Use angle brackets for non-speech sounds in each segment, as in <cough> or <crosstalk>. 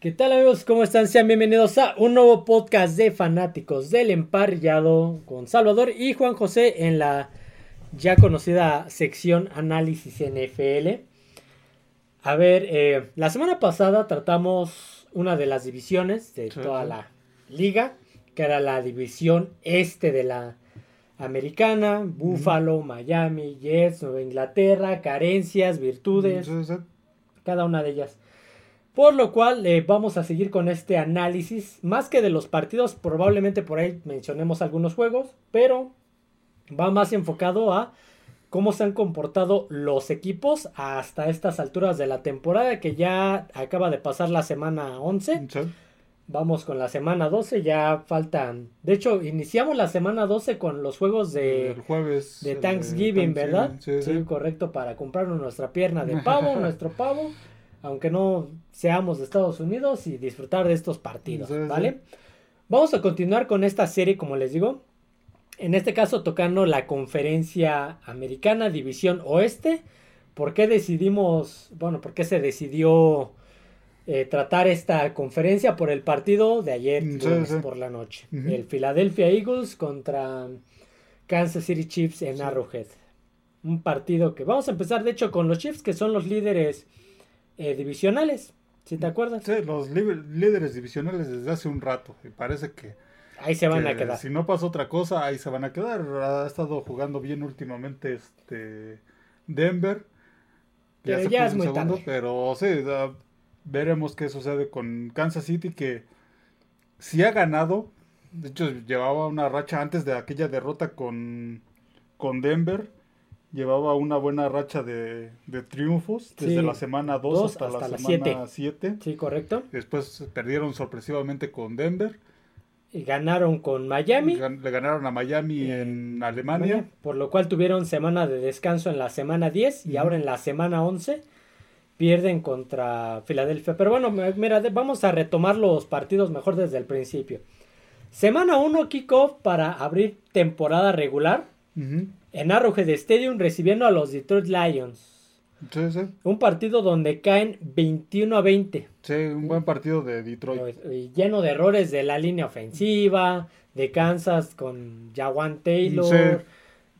¿Qué tal amigos? ¿Cómo están? Sean bienvenidos a un nuevo podcast de fanáticos del emparrillado con Salvador y Juan José en la ya conocida sección análisis NFL. A ver, eh, la semana pasada tratamos una de las divisiones de toda la liga, que era la división este de la americana, Buffalo, Miami, Jets, Nueva Inglaterra, carencias, virtudes, cada una de ellas. Por lo cual eh, vamos a seguir con este análisis, más que de los partidos, probablemente por ahí mencionemos algunos juegos, pero va más enfocado a cómo se han comportado los equipos hasta estas alturas de la temporada que ya acaba de pasar la semana 11. Vamos con la semana 12, ya faltan. De hecho, iniciamos la semana 12 con los juegos de jueves de Thanksgiving, ¿verdad? Sí, sí, correcto, para comprarnos nuestra pierna de pavo, <laughs> nuestro pavo aunque no seamos de Estados Unidos, y disfrutar de estos partidos, ¿vale? Vamos a continuar con esta serie, como les digo. En este caso, tocando la conferencia americana, División Oeste. ¿Por qué decidimos, bueno, por qué se decidió eh, tratar esta conferencia por el partido de ayer por la noche? El Philadelphia Eagles contra Kansas City Chiefs en Arrowhead. Un partido que vamos a empezar, de hecho, con los Chiefs, que son los líderes eh, divisionales, si te acuerdas. Sí, los líderes divisionales desde hace un rato. Y parece que. Ahí se van a quedar. Si no pasa otra cosa, ahí se van a quedar. Ha estado jugando bien últimamente este Denver. Pero ya, es muy tarde. Pero sí, veremos qué sucede con Kansas City que si ha ganado. De hecho, llevaba una racha antes de aquella derrota con, con Denver llevaba una buena racha de, triunfos desde la semana 2 hasta, la, semana 7. Sí, correcto. Después perdieron sorpresivamente con Denver. Y ganaron con Miami. Le ganaron a Miami en Alemania. Por lo cual tuvieron semana de descanso en la semana 10 y ahora en la semana 11 pierden contra Filadelfia. Pero bueno, mira, vamos a retomar los partidos mejor desde el principio. Semana 1 kickoff para abrir temporada regular en Arrowhead Stadium recibiendo a los Detroit Lions. Sí, sí. Un partido donde caen 21 a 20. Sí, un buen partido de Detroit. lleno de errores de la línea ofensiva, de Kansas con Jawan Taylor.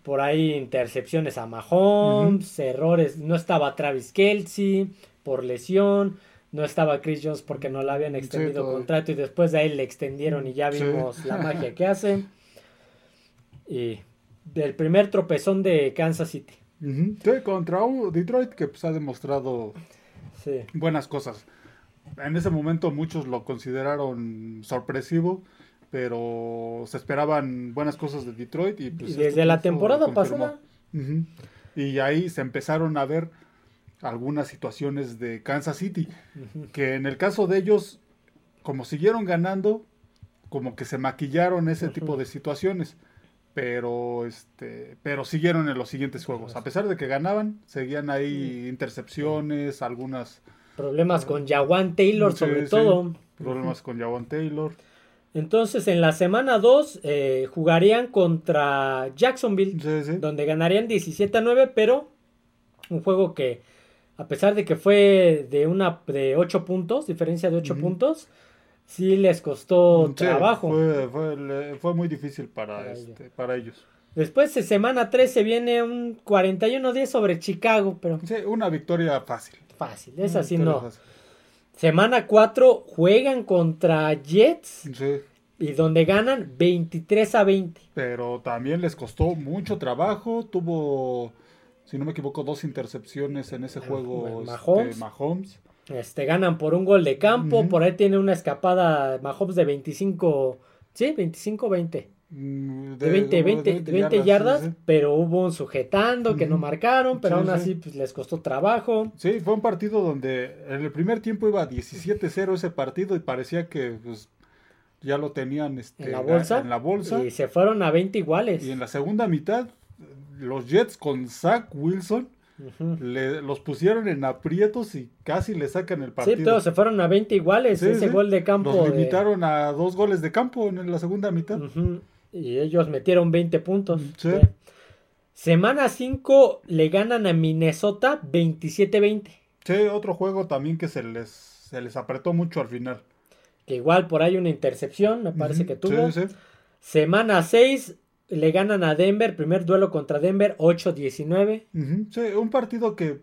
Por ahí intercepciones a Mahomes, errores. No estaba Travis Kelsey por lesión. No estaba Chris Jones porque no le habían extendido contrato y después de ahí le extendieron y ya vimos la magia que <laughs> hace. Y del primer tropezón de Kansas City. Sí, contra Detroit que pues, ha demostrado buenas cosas. En ese momento muchos lo consideraron sorpresivo, pero se esperaban buenas cosas de Detroit. Y, pues, desde la temporada pasada. Y ahí se empezaron a ver algunas situaciones de Kansas City, que en el caso de ellos, como siguieron ganando, como que se maquillaron ese tipo de situaciones pero este pero siguieron en los siguientes juegos. A pesar de que ganaban seguían ahí intercepciones algunas problemas con Jawan Taylor sobre todo. problemas con Jawan Taylor. Entonces en la semana 2 eh, jugarían contra Jacksonville donde ganarían 17 a 9 pero un juego que a pesar de que fue de una de 8 puntos diferencia de 8 puntos sí les costó trabajo. Fue, muy difícil para, este, para ellos. Después de semana 13 viene un 41-10 sobre Chicago, pero... Sí, una victoria fácil. Fácil, es así no. Semana 4 juegan contra Jets. Sí. Y donde ganan 23 a 20. Pero también les costó mucho trabajo. Tuvo, si no me equivoco, dos intercepciones en ese juego. Este, Mahomes. Este, ganan por un gol de campo. Por ahí tiene una escapada Mahomes de 25. ¿Sí? 25-20. Mm, de, 20, 20, 20, yardas, pero hubo un sujetando que no marcaron, pero aún así pues, les costó trabajo. Sí, fue un partido donde en el primer tiempo iba 17-0 ese partido y parecía que pues, ya lo tenían este, ¿En, la bolsa, en la bolsa. Y se fueron a 20 iguales. Y en la segunda mitad, los Jets con Zach Wilson los pusieron en aprietos y casi le sacan el partido. Sí, todos se fueron a 20 iguales. ese gol de campo. Los limitaron a dos goles de campo en la segunda mitad. Y ellos metieron 20 puntos. Semana 5 le ganan a Minnesota 27-20. Sí, otro juego también que se les se les apretó mucho al final. Que igual por ahí una intercepción, me parece que tuvo. Semana 6 le ganan a Denver, primer duelo contra Denver, 8-19. Ujú, sí, un partido que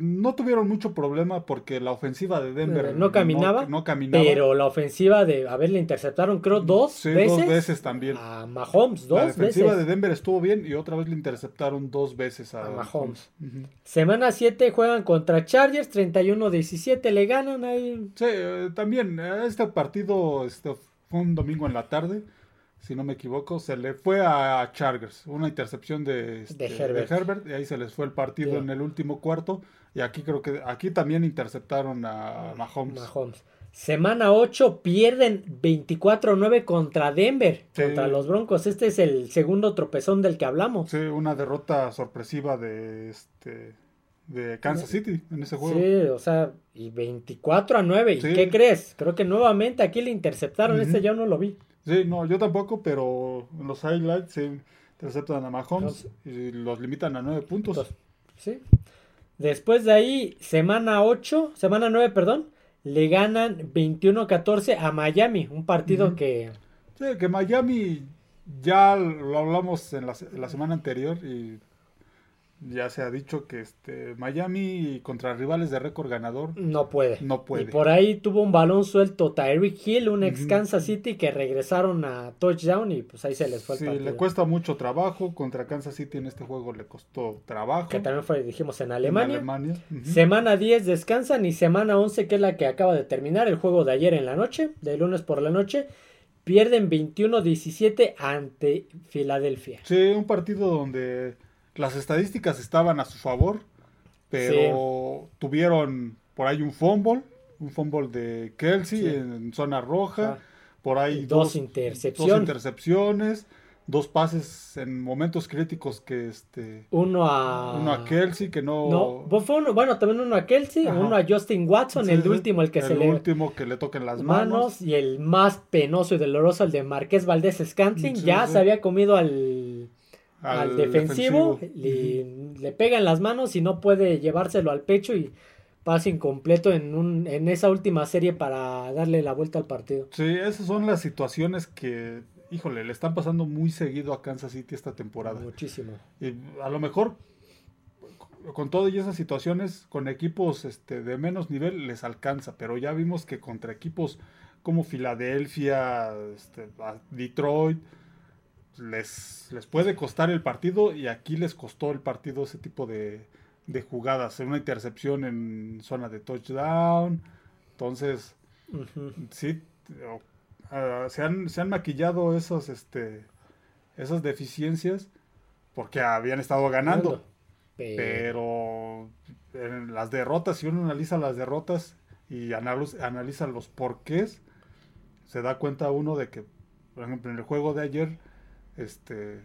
no tuvieron mucho problema porque la ofensiva de Denver Eh, no caminaba, no, caminaba. Pero la ofensiva de, a ver, le interceptaron creo dos Sí, veces. dos veces también. A Mahomes, la dos defensiva veces. de Denver estuvo bien y otra vez le interceptaron dos veces a, A Mahomes. Semana 7 juegan contra Chargers, 31-17, le ganan ahí. Sí, eh, también eh, este partido este, fue un domingo en la tarde, si no me equivoco, se le fue a Chargers, una intercepción de, este, De Herbert. y ahí se les fue el partido en el último cuarto y aquí creo que aquí también interceptaron a Mahomes. Mahomes. Semana 8 pierden 24-9 contra Denver, Sí. contra los Broncos. Este es el segundo tropezón del que hablamos. Sí, una derrota sorpresiva de este de Kansas City en ese juego. Sí, o sea, y 24 a 9. ¿Y qué crees? Creo que nuevamente aquí le interceptaron. Este ya no lo vi. Sí, no, yo tampoco, pero en los highlights sí interceptan a Mahomes y los limitan a nueve puntos. Entonces, sí. Después de ahí, semana 8, semana 9, perdón, le ganan 21-14 a Miami. Un partido que Sí, que Miami ya lo hablamos en la semana anterior y ya se ha dicho que este Miami contra rivales de récord ganador no puede. no puede. Y por ahí tuvo un balón suelto Tyreek Hill, un ex. Kansas City que regresaron a touchdown y pues ahí se les fue el Sí, partido. le cuesta mucho trabajo. Contra Kansas City en este juego le costó trabajo. Que también fue, dijimos, en En Alemania. Semana 10 descansan y semana 11, que es la que acaba de terminar, el juego de ayer en la noche, de lunes por la noche, pierden 21-17 ante Filadelfia. Sí, un partido donde las estadísticas estaban a su favor, pero tuvieron por ahí un fumble, un fumble de Kelsey Sí. en zona roja, Ah, por ahí dos dos, intercepciones. dos intercepciones, dos pases en momentos críticos que este Uno a... uno a Kelsey que no, No, pues fue uno- bueno, también uno a Kelsey, Ajá. uno a Justin Watson, Sí, el último, el que se le... último que le toquen las manos, manos. y el más penoso y doloroso, el de Marqués Valdés Scantling, ya se había comido al, al, al defensivo, defensivo. Le, le pegan las manos y no puede llevárselo al pecho y pasa incompleto en, un, en esa última serie para darle la vuelta al partido. Sí, esas son las situaciones que, híjole, le están pasando muy seguido a Kansas City esta temporada. Muchísimo. Y a lo mejor con todas esas situaciones, con equipos este, de menos nivel les alcanza, pero ya vimos que contra equipos como Filadelfia, este, Detroit, les, les puede costar el partido y aquí les costó el partido ese tipo de, de jugadas, una intercepción en zona de touchdown, entonces sí, ah, se, han, se han maquillado esos, este, esas deficiencias porque habían estado ganando. Pero, Pero en las derrotas, si uno analiza las derrotas y analiza, analiza los porqués, se da cuenta uno de que, por ejemplo, en el juego de ayer, este,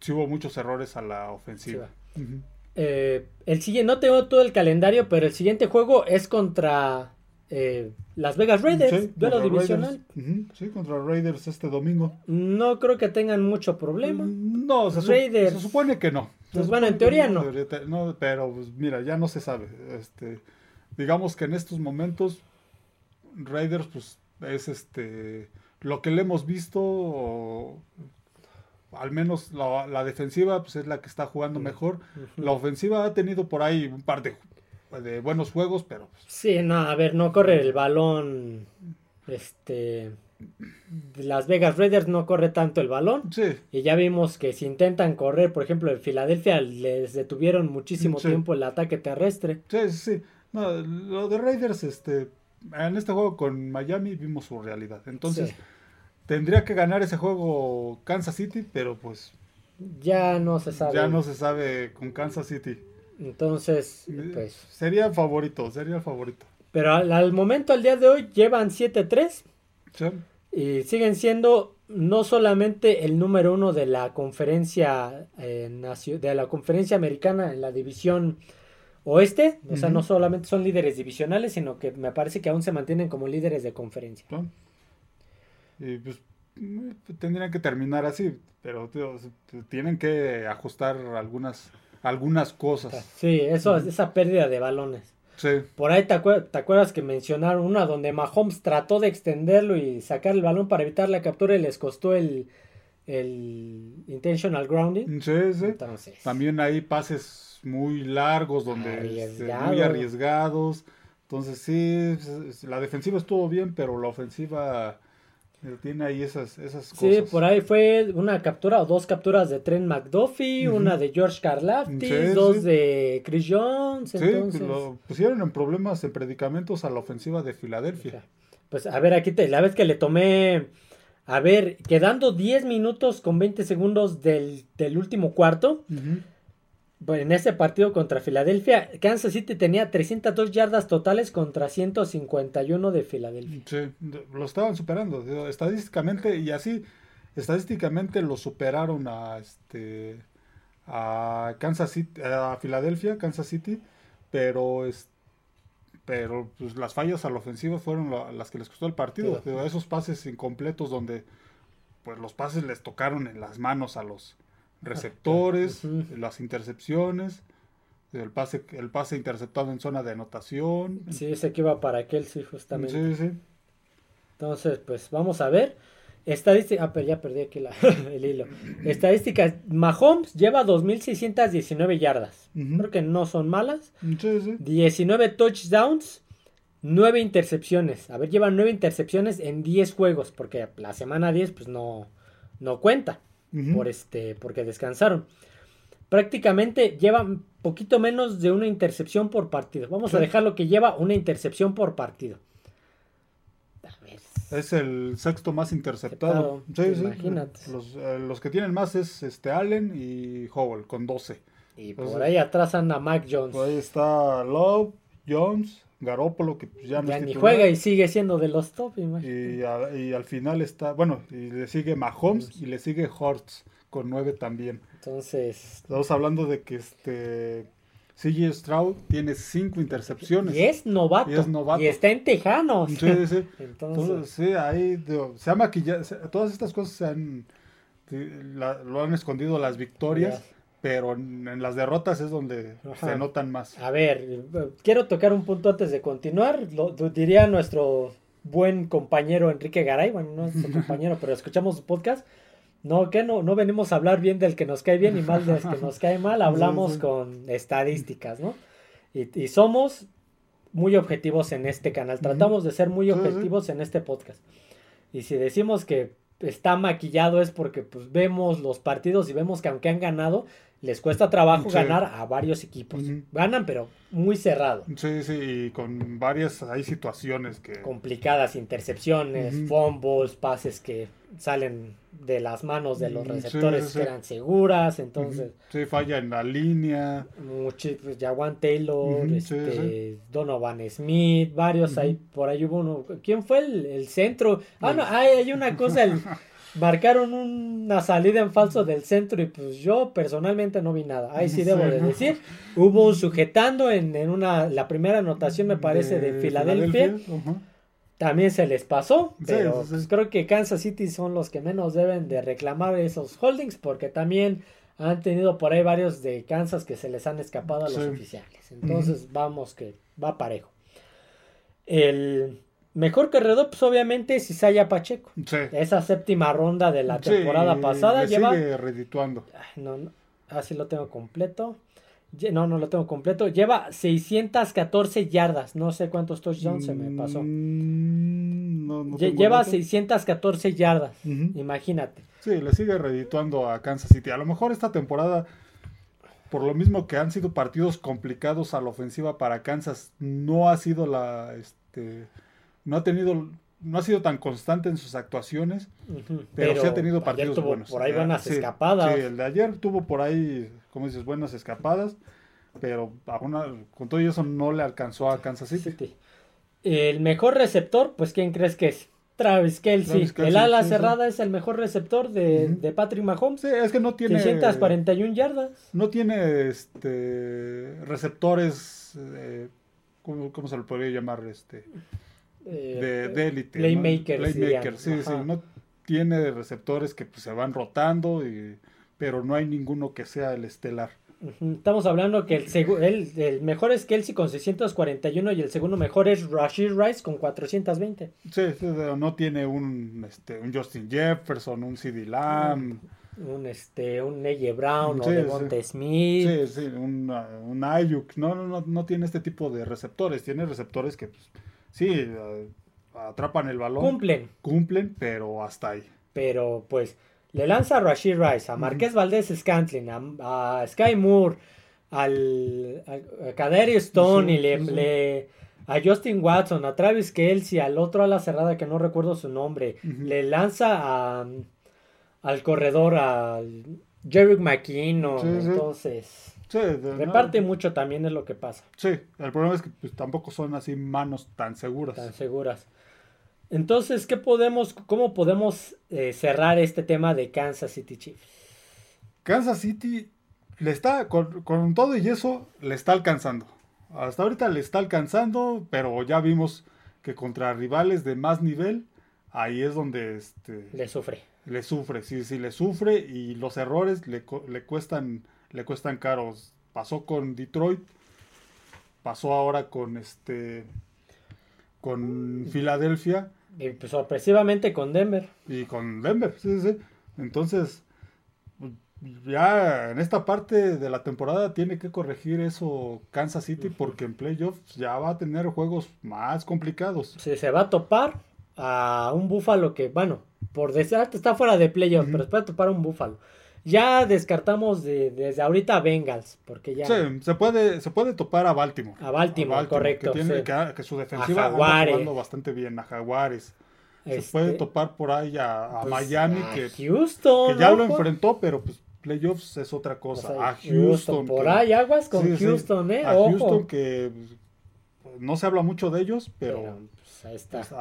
sí hubo muchos errores a la ofensiva. Eh, el siguiente, no tengo todo el calendario, pero el siguiente juego es contra eh, Las Vegas Raiders, Sí, duelo divisional. Sí, contra Raiders este domingo. No creo que tengan mucho problema. No, se, su- Raiders. se supone que no. Pues bueno, en teoría no. no, pero pues, mira, ya no se sabe. Este, digamos que en estos momentos Raiders pues es este lo que le hemos visto o, al menos la, la defensiva pues es la que está jugando mejor. La ofensiva ha tenido por ahí un par de, de buenos juegos, pero pues, Sí, no, a ver, no corre el balón. Este. Las Vegas Raiders no corre tanto el balón. sí, Y ya vimos que si intentan correr, por ejemplo, en Filadelfia les detuvieron muchísimo Sí. tiempo el ataque terrestre. sí, sí, sí. No, lo de Raiders este en este juego con Miami vimos su realidad. Entonces, Sí. Tendría que ganar ese juego Kansas City, pero pues Ya no se sabe. ya no se sabe con Kansas City. Entonces, Eh, pues. Sería el favorito, sería el favorito. Pero al, al momento, al día de hoy, llevan 7-3 Sí, y siguen siendo no solamente el número uno de la conferencia eh, de la conferencia americana en la división oeste, o sea, no solamente son líderes divisionales, sino que me parece que aún se mantienen como líderes de conferencia. Y pues mm, tendrían que terminar así, pero tío, tienen que ajustar algunas algunas cosas. Sí, eso, esa pérdida de balones. Por ahí te, acuerdas que mencionaron una donde Mahomes trató de extenderlo y sacar el balón para evitar la captura y les costó el, el intentional grounding. Sí, sí. También hay pases muy largos donde este, muy arriesgados. Entonces sí, la defensiva estuvo bien, pero la ofensiva tiene ahí esas, esas cosas. Sí, por ahí fue una captura o dos capturas de Trent McDuffie, una de George Karlaftis, dos de Chris Jones. Sí, pues lo pusieron en problemas, en predicamentos a la ofensiva de Filadelfia. Pues a ver, aquí te, la vez que le tomé, a ver, quedando 10 minutos con 20 segundos del, del último cuarto en ese partido contra Filadelfia, Kansas City tenía 302 yardas totales contra 151 de Filadelfia. Sí, lo estaban superando estadísticamente y así estadísticamente lo superaron a este a Kansas City, a Filadelfia, Kansas City, pero es, pero pues las fallas a la ofensiva fueron las que les costó el partido, esos pases incompletos donde pues los pases les tocaron en las manos a los receptores, las intercepciones, el pase, el pase interceptado en zona de anotación. Sí, ese que iba para aquel, sí, justamente. Sí, sí. Entonces, pues vamos a ver. Estadística, ah, pero ya perdí aquí <laughs> el hilo. Estadísticas, Mahomes lleva 2.619 yardas. Creo que no son malas. Sí, sí. 19 touchdowns, 9 intercepciones. A ver, lleva 9 intercepciones en 10 juegos, porque la semana 10 pues no, no cuenta por este, porque descansaron. Prácticamente lleva poquito menos de una intercepción por partido. Vamos a dejar lo que lleva una intercepción por partido. Es el sexto más interceptado. imagínate. Eh, los, que tienen más es este Allen y Howell con 12. Y por ahí atrás anda Mac Jones. ahí está Love, Jones, Garópolo, que pues ya no ni juega y sigue siendo de los top. Y, y, al final está, bueno, y le sigue Mahomes y le sigue Hortz con nueve también. Entonces. Estamos hablando de que este. CJ Stroud tiene cinco intercepciones. Y es novato. Y es novato. Y está en Tejanos. Sí, sí. <laughs> Entonces, sí, ahí se ha maquillado. Todas estas cosas se han. lo han escondido las victorias pero en, las derrotas es donde se notan más. A ver, quiero tocar un punto antes de continuar. Lo, diría nuestro buen compañero Enrique Garay, bueno, no es nuestro <laughs> compañero, pero escuchamos su podcast. No, que no, no venimos a hablar bien del que nos cae bien y mal del que nos cae mal, <laughs> hablamos con estadísticas, ¿no? Y, somos muy objetivos en este canal, tratamos de ser muy objetivos en este podcast. Y si decimos que está maquillado es porque pues vemos los partidos y vemos que aunque han ganado, les cuesta trabajo ganar a varios equipos. Ganan, pero muy cerrado. Sí, sí, y con varias, hay situaciones que... Complicadas, intercepciones, fumbles, pases que salen de las manos de los receptores que eran seguras, entonces... Sí, falla en la línea. Mucho, pues, Jawan Taylor, este, Donovan Smith, varios ahí, por ahí hubo uno... ¿Quién fue el, el centro? Ah, no, hay, hay una cosa... El, <laughs> marcaron una salida en falso del centro y pues yo personalmente no vi nada. Ahí sí debo de decir. Hubo un sujetando en, una, la primera anotación me parece de, Filadelfia. También se les pasó, pero pues, creo que Kansas City son los que menos deben de reclamar esos holdings porque también han tenido por ahí varios de Kansas que se les han escapado a los oficiales. Entonces vamos que va parejo. El Mejor corredor, pues obviamente es Isaiah Pacheco. Sí. Esa séptima ronda de la temporada pasada lleva. Sigue redituando. No, no, así lo tengo completo. No, no lo tengo completo. Lleva 614 yardas. No sé cuántos touchdowns se me pasó. Mm, no, no lleva 614 yardas. Imagínate. Sí, le sigue redituando a Kansas City. A lo mejor esta temporada, por lo mismo que han sido partidos complicados a la ofensiva para Kansas, no ha sido la. Este, no ha tenido no ha sido tan constante en sus actuaciones, pero, sí ha tenido partidos buenos. Por ahí buenas escapadas. Sí, el de ayer tuvo por ahí, como dices, buenas escapadas, pero con todo eso no le alcanzó a Kansas City. El mejor receptor, pues ¿quién crees que es? Travis Kelsey. el ala cerrada es el mejor receptor de, Patrick Mahomes. Sí, es que no tiene. 641 yardas. No tiene este receptores. Eh, ¿cómo, ¿cómo, se lo podría llamar? Este de, de élite. Playmaker. sí, sí, no tiene receptores que pues, se van rotando, y, pero no hay ninguno que sea el estelar. Estamos hablando que el, el, el mejor es Kelsey con 641 y el segundo mejor es Rashid Rice con 420. Sí, sí, no tiene un, este, un Justin Jefferson, un CD Lamb. Un este un Brown Sí, o sí. Devonta Smith. Sí, sí, un, uh, un Ayuk. No, no, no, no tiene este tipo de receptores. Tiene receptores que, pues, sí, uh, atrapan el balón. Cumplen, cumplen, pero hasta ahí. pero pues le lanza a Rashid Rice, a Marqués Valdés Scantling, a, a Sky Moore, al, a, a Kadarius Stone Sí, y le, sí, le- a Justin Watson, a Travis Kelsey, al otro a la cerrada que no recuerdo su nombre, le lanza a, al corredor al Jerry McKinnon, sí. entonces Sí, de- reparte no, mucho también es lo que pasa, sí, el problema es que pues, tampoco son así manos tan seguras. tan seguras. Entonces, ¿qué podemos, cómo podemos eh, cerrar este tema de Kansas City Chiefs? Kansas City le está, con, con todo y eso, le está alcanzando. Hasta ahorita le está alcanzando, pero ya vimos que contra rivales de más nivel, ahí es donde este, Le sufre. le sufre, sí, sí, le sufre y los errores le, le cuestan, le cuestan caros. Pasó con Detroit, pasó ahora con este, con Filadelfia Y pues, sorpresivamente con Denver. y con Denver, sí, sí, sí. Entonces, ya en esta parte de la temporada tiene que corregir eso Kansas City porque en playoffs ya va a tener juegos más complicados. Se, se va a topar a un búfalo que, bueno, por decir, está fuera de playoff, Ujú. pero se puede topar a un búfalo. Ya descartamos de- desde ahorita a Bengals, porque ya Sí, se puede, se puede topar a Baltimore. a Baltimore, correcto. Que, tiene, sí. que, que su defensiva Jaguares. jugando bastante bien, a Jaguares. Se Este, puede topar por ahí a, a pues, Miami, a que, Houston, que ya lo enfrentó, pero pues playoffs es otra O cosa. sea, a Houston. Por que- ahí aguas con Sí. Houston, ¿eh? A Ojo. Houston que pues, no se habla mucho de ellos, pero, Pero, pues, ahí está. pues,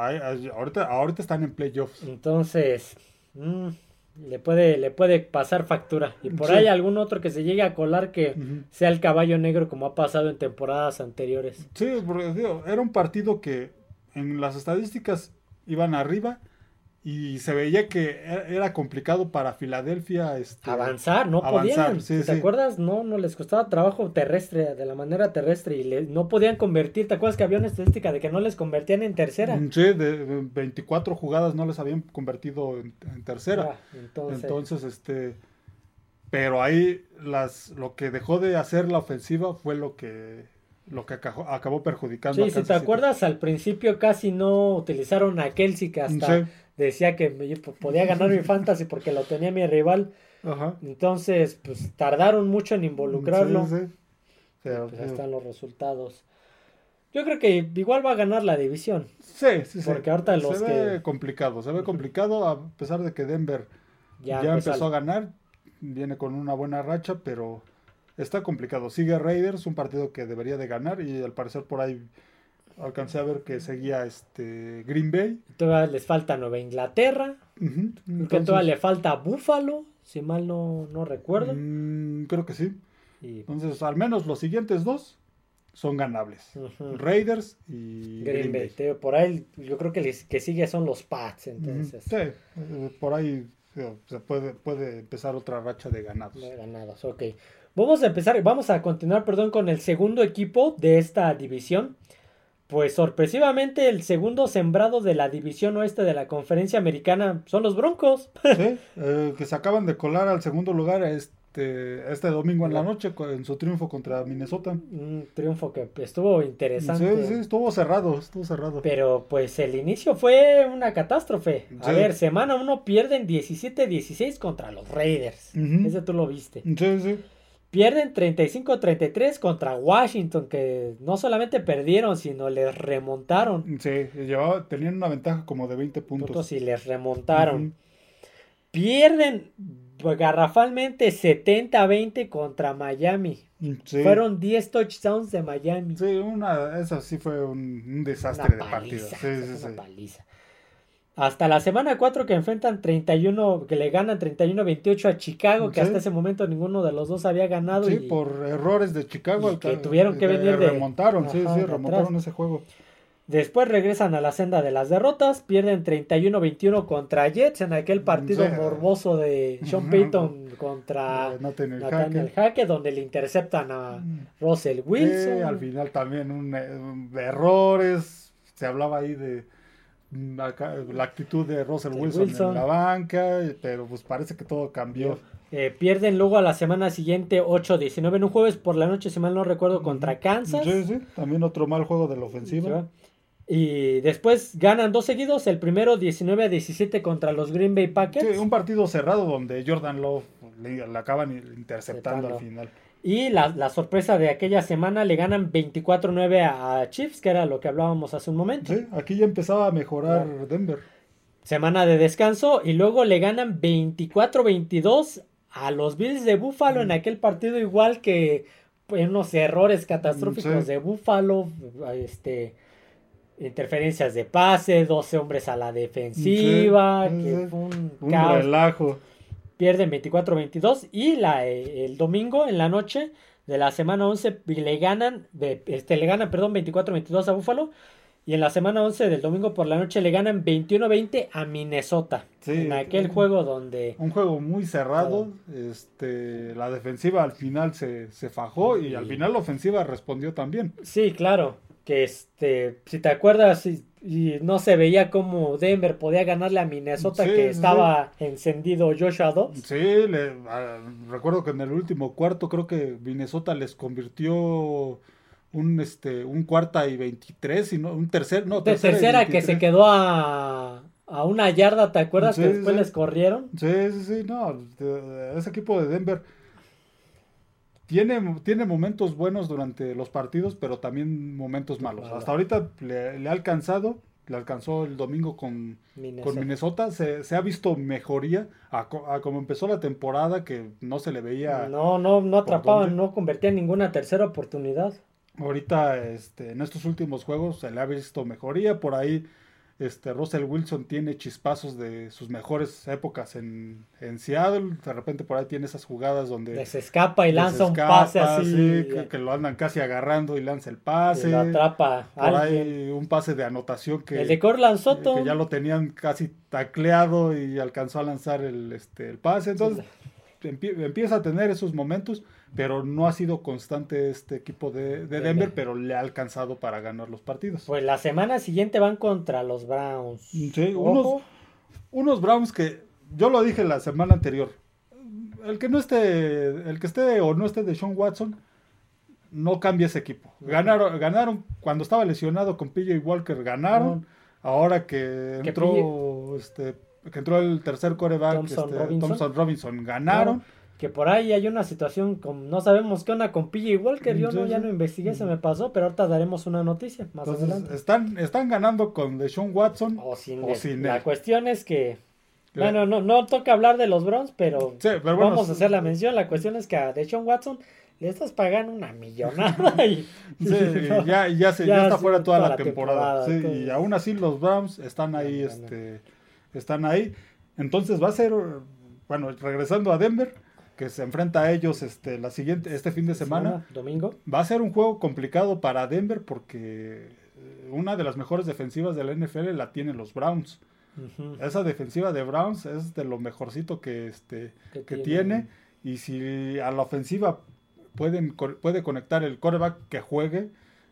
ahorita, ahorita están en playoffs. Entonces, mm, le puede, le puede pasar factura. Y por Sí. ahí algún otro que se llegue a colar que sea el caballo negro como ha pasado en temporadas anteriores. Sí, porque digo, era un partido que en las estadísticas iban arriba y se veía que e- era complicado para Filadelfia este, Avanzar, no avanzar, podían. sí, ¿Te sí. acuerdas? No, no les costaba trabajo terrestre, de la manera terrestre, y le- no podían convertir. ¿Te acuerdas que había una estadística de que no les convertían en tercera? Sí, de de 24 jugadas no les habían convertido en, en tercera. Ah, entonces, Entonces, este, pero ahí las, lo que dejó de hacer la ofensiva fue lo que, lo que acabó, acabó perjudicando. a sí, si te acuerdas, al principio casi no utilizaron a Kelsey, que hasta Sí. Decía que me- podía ganar mi fantasy porque lo tenía mi rival. Ajá. Entonces, pues tardaron mucho en involucrarlo. Sí, sí. Pero, Pues ahí están los resultados. Yo creo que igual va a ganar la división. Sí, sí, sí. Porque ahorita los se ve que- complicado, se ve complicado a pesar de que Denver Ya, ya, empezó al- a ganar, viene con una buena racha, pero está complicado. Sigue Raiders, un partido que debería de ganar y al parecer por ahí alcancé a ver que seguía este Green Bay. Todavía les falta Nueva Inglaterra. Ujú, que entonces, todavía le falta Búfalo, si mal no, no recuerdo. mm, creo que sí. Y Entonces, al menos los siguientes dos son ganables. ujú, Raiders y Green Bay. Te digo, Por ahí yo creo que les, que sigue son los Pats. Entonces, Sí, eh, por ahí se puede, puede empezar otra racha de ganados. no ganados. Ok. Vamos a empezar, vamos a continuar, perdón, con el segundo equipo de esta división. Pues sorpresivamente el segundo sembrado de la división oeste de la conferencia americana son los Broncos. Sí, eh, que se acaban de colar al segundo lugar este, este domingo en la noche en su triunfo contra Minnesota. Un triunfo que estuvo interesante. Sí, sí, estuvo cerrado, estuvo cerrado. Pero pues el inicio fue una catástrofe. A Sí. ver, semana 1 pierden 17-16 contra los Raiders. Ese tú lo viste. Sí, sí. Pierden 35-33 contra Washington, que no solamente perdieron, sino les remontaron. Sí, llevaba, tenían una ventaja como de 20 puntos. Puntos y les remontaron. Ujú. Pierden garrafalmente 70-20 contra Miami. Sí. Fueron 10 touchdowns de Miami. Sí, una, esa sí fue un, un desastre Una de partido. paliza, Sí, es sí, una sí. paliza. Hasta la semana 4 que enfrentan 31, que le ganan 31-28 a Chicago, que Sí. hasta ese momento ninguno de los dos había ganado. Sí, y por errores de Chicago. y que tuvieron que eh, venir de- remontaron, sí, sí, remontaron atrás. ese juego. Después regresan a la senda de las derrotas, pierden 31-21 contra Jets en aquel partido Sí. morboso de Sean Payton contra Eh, Nathaniel Nathaniel Hackett. Hackett, donde le interceptan a Russell Wilson. Sí, al final también un, eh, un- errores. Se hablaba ahí de mm, acá, la actitud de Russell Wilson, Wilson. en la banca, pero pues parece que todo cambió. Eh, pierden luego a la semana siguiente 8-19 en un jueves por la noche, si mal no recuerdo, contra Kansas. Sí, sí, también otro mal juego de la ofensiva. Y después ganan dos seguidos, el primero 19 a 17 contra los Green Bay Packers. Sí, un partido cerrado donde Jordan Love le, le acaban interceptando al final. Y la, la sorpresa de aquella semana le ganan 24-9 a, a Chiefs, que era lo que hablábamos hace un momento. Sí, aquí ya empezaba a mejorar Denver. Semana de descanso y luego le ganan 24-22 a los Bills de Buffalo en aquel partido igual que pues, unos errores catastróficos Sí. de Buffalo, este interferencias de pase, 12 hombres a la defensiva, Sí, que fue un, Un relajo. Pierden 24-22 y la, eh, el domingo en la noche de la semana 11 le ganan, de, este, le ganan, perdón, 24-22 a Buffalo. Y en la semana 11 del domingo por la noche le ganan 21-20 a Minnesota. Sí. en aquel juego donde... Un juego muy cerrado. Este, la defensiva al final se, se fajó y al final la ofensiva respondió también. Sí, claro. Que este, si te acuerdas, y, y no se veía cómo Denver podía ganarle a Minnesota Sí, que sí, estaba encendido Joshua Dobbs. Sí, le- ah, recuerdo que en el último cuarto creo que Minnesota les convirtió un este un cuarta y 23 y no un tercer no tercera, que 23. se quedó a, a una yarda, ¿te acuerdas Sí, que después les corrieron? Sí, sí, sí, no, ese equipo de Denver tiene, tiene momentos buenos durante los partidos, pero también momentos malos. Hasta ahorita le, le ha alcanzado, le alcanzó el domingo con, Minnesota. con Minnesota, se, se ha visto mejoría a, co- a como empezó la temporada, que no se le veía No, no, no atrapaban, no convertían ninguna tercera oportunidad. ahorita este, en estos últimos juegos, se le ha visto mejoría, por ahí este, Russell Wilson tiene chispazos de sus mejores épocas en, en Seattle, de repente por ahí tiene esas jugadas donde... Les escapa y lanza un pase así. sí, que, que lo andan casi agarrando y lanza el y pase. lo atrapa Por alguien. ahí un pase de anotación que, el de Corland Soto. que ya lo tenían casi tacleado y alcanzó a lanzar el, este, el pase. Entonces empie- empieza a tener esos momentos, pero no ha sido constante este equipo de, de Denver. Pero le ha alcanzado para ganar los partidos. Pues la semana siguiente van contra los Browns. Sí, unos, unos Browns que yo lo dije la semana anterior. El que no esté, el que esté o no esté de Sean Watson, no cambia ese equipo. Ganaron, ganaron cuando estaba lesionado con PJ Walker, ganaron. Ahora que Que entró, este, que entró el tercer coreback, Thompson este, Robinson. Thompson Robinson, ganaron. Que por ahí hay una situación con, no sabemos qué onda con PJ Walker, yo Sí, no, ya sí. no investigué, se me pasó, pero ahorita daremos una noticia más Entonces, adelante. están, están ganando con Deshaun Watson. O sin, o sin La él. cuestión es que, bueno, no, no toca hablar de los Browns, pero, Sí, pero bueno, vamos a hacer la mención. La cuestión es que a Deshaun Watson le estás pagando una millonada <laughs> y, Sí, <laughs> no, ya, ya, se, Ya ya está fuera toda, toda la temporada. temporada, sí, entonces- y aún así los Browns están ahí, No, no, no. este, están ahí. Entonces va a ser, bueno, regresando a Denver, que se enfrenta a ellos este, la siguiente, este fin de semana. domingo. Va a ser un juego complicado para Denver porque eh, una de las mejores defensivas de la NFL la tienen los Browns. Esa defensiva de Browns es de lo mejorcito que, este, Que que tiene. Y si a la ofensiva pueden, puede conectar el coreback que juegue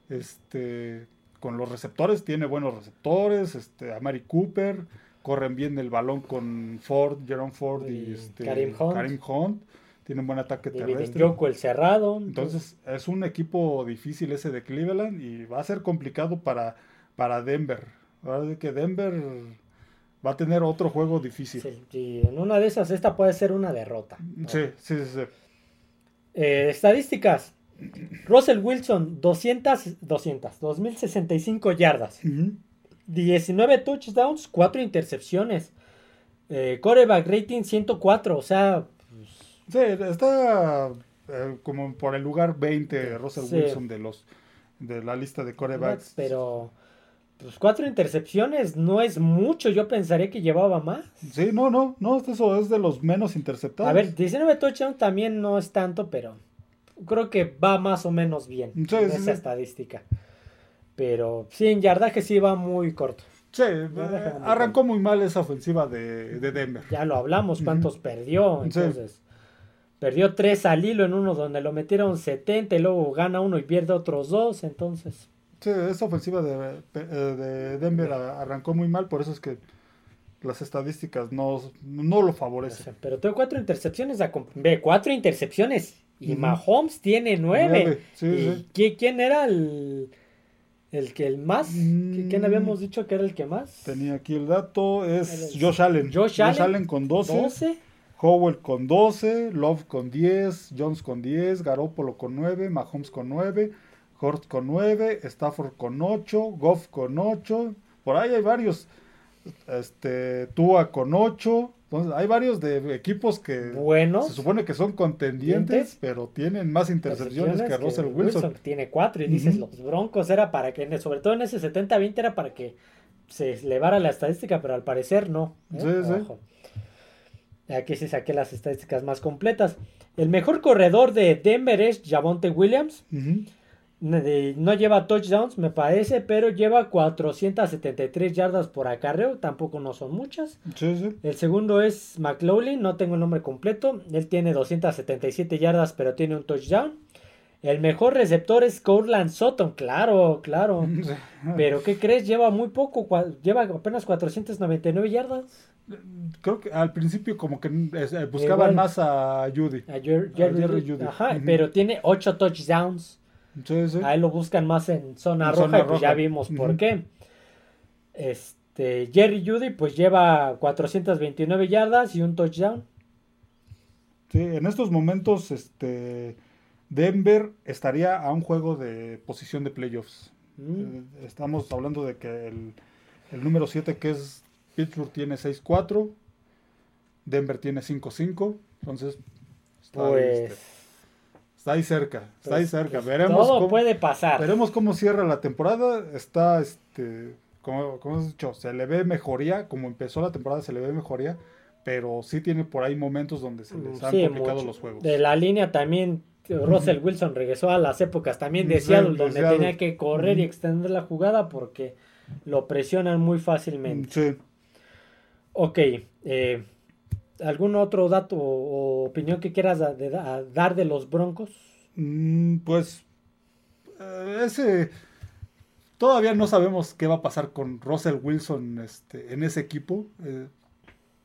este, con los receptores, tiene buenos receptores, este, a Mari Cooper, corren bien el balón con Ford, Jerome Ford y, Y este, Karim Hunt. Karim Hunt. Tienen buen ataque terrestre. Njoku, el cerrado. Entonces es un equipo difícil ese de Cleveland y va a ser complicado para, para Denver. Ahora que Denver va a tener otro juego difícil. Sí, y en una de esas, esta puede ser una derrota. Sí, sí, sí. sí. Eh, estadísticas. Russell Wilson, 200, 200, 2065 yardas. 19 touchdowns, 4 intercepciones. Eh, coreback rating 104, o sea, Sí, está eh, como por el lugar 20 Russell Sí. Wilson de los de la lista de corebacks. pero pues 4 intercepciones no es mucho, yo pensaría que llevaba más. Sí, no, no, no, eso es de los menos interceptados. A ver, 19 touchdowns también no es tanto, pero creo que va más o menos bien Sí, en sí, esa estadística. Pero sí, en yardaje sí va muy corto. Sí, eh, arrancó muy mal esa ofensiva de, de Denver. Ya lo hablamos, cuántos perdió. Entonces, perdió tres al hilo en uno donde lo metieron 70 y luego gana uno y pierde otros dos. Entonces, sí, esa ofensiva de, de Denver arrancó muy mal, por eso es que las estadísticas no, no lo favorecen. Pero tuvo cuatro intercepciones. Ve, cuatro intercepciones. Y Mahomes tiene nueve. ¿Quién era el, el que el más? ¿Quién mm. habíamos dicho que era el que más? Tenía aquí el dato. Es Josh Allen. Josh, Allen, con 12. Howell con 12. Love con 10. Jones con 10. Garoppolo con 9. Mahomes con 9. Hort con 9. Stafford con 8. Goff con 8. Por ahí hay varios este Tua con 8. Entonces, hay varios de equipos que se supone que son contendientes, pero tienen más intercepciones que, Russell Wilson. Tiene 4 y dices, los Broncos era para que, sobre todo en ese 70-20 era para que se elevara la estadística, pero al parecer no. ¿eh? Sí, sí. Aquí sí saqué las estadísticas más completas. El mejor corredor de Denver es Javonte Williams no lleva touchdowns, me parece, pero lleva 473 yardas por acarreo, tampoco no son muchas. El segundo es McLaughlin, no tengo el nombre completo, él tiene 277 yardas, pero tiene un touchdown. El mejor receptor es Cortland Sutton, claro, claro. <laughs> Pero ¿qué crees? Lleva muy poco, lleva apenas 499 yardas. Creo que al principio como que eh, buscaban más a Judy. A, Jerry, Judy. Ajá, pero tiene 8 touchdowns. Ahí lo buscan más en zona roja y pues ya vimos por qué. Este, Jerry Judy pues lleva 429 yardas y un touchdown. Sí, en estos momentos este Denver estaría a un juego de posición de playoffs. Mm. Eh, estamos hablando de que el, número 7 que es Pittsburgh tiene 6-4, Denver tiene 5-5, entonces pues este, Está ahí cerca, está ahí pues, cerca. Pues, veremos todo puede pasar. Veremos cómo cierra la temporada. Está, este, como, como has dicho, se le ve mejoría. Como empezó la temporada, se le ve mejoría. Pero sí tiene por ahí momentos donde se les han complicado los juegos. De la línea también, Russell Wilson regresó a las épocas también de Seattle, donde tenía que correr y extender la jugada porque lo presionan muy fácilmente. Sí. Ok, eh, ¿Algún otro dato o opinión que quieras dar de los Broncos? Mm, pues eh, ese todavía no sabemos qué va a pasar con Russell Wilson este, en ese equipo. Eh,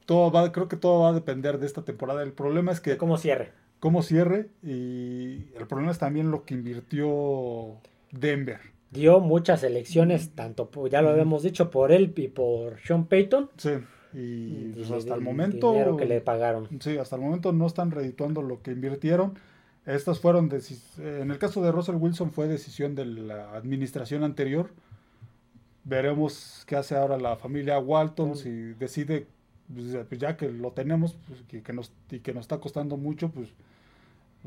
todo va, creo que todo va a depender de esta temporada. El problema es que cómo cierre, cómo cierre y el problema es también lo que invirtió Denver. Dio muchas elecciones, tanto ya lo habíamos dicho por él y por Sean Payton. Sí y pues, hasta el momento que le pagaron. Sí hasta el momento no están redituando lo que invirtieron. Estas fueron en el caso de Russell Wilson fue decisión de la administración anterior. Veremos qué hace ahora la familia Walton si decide pues, pues, ya que lo tenemos pues, que, nos y que nos está costando mucho pues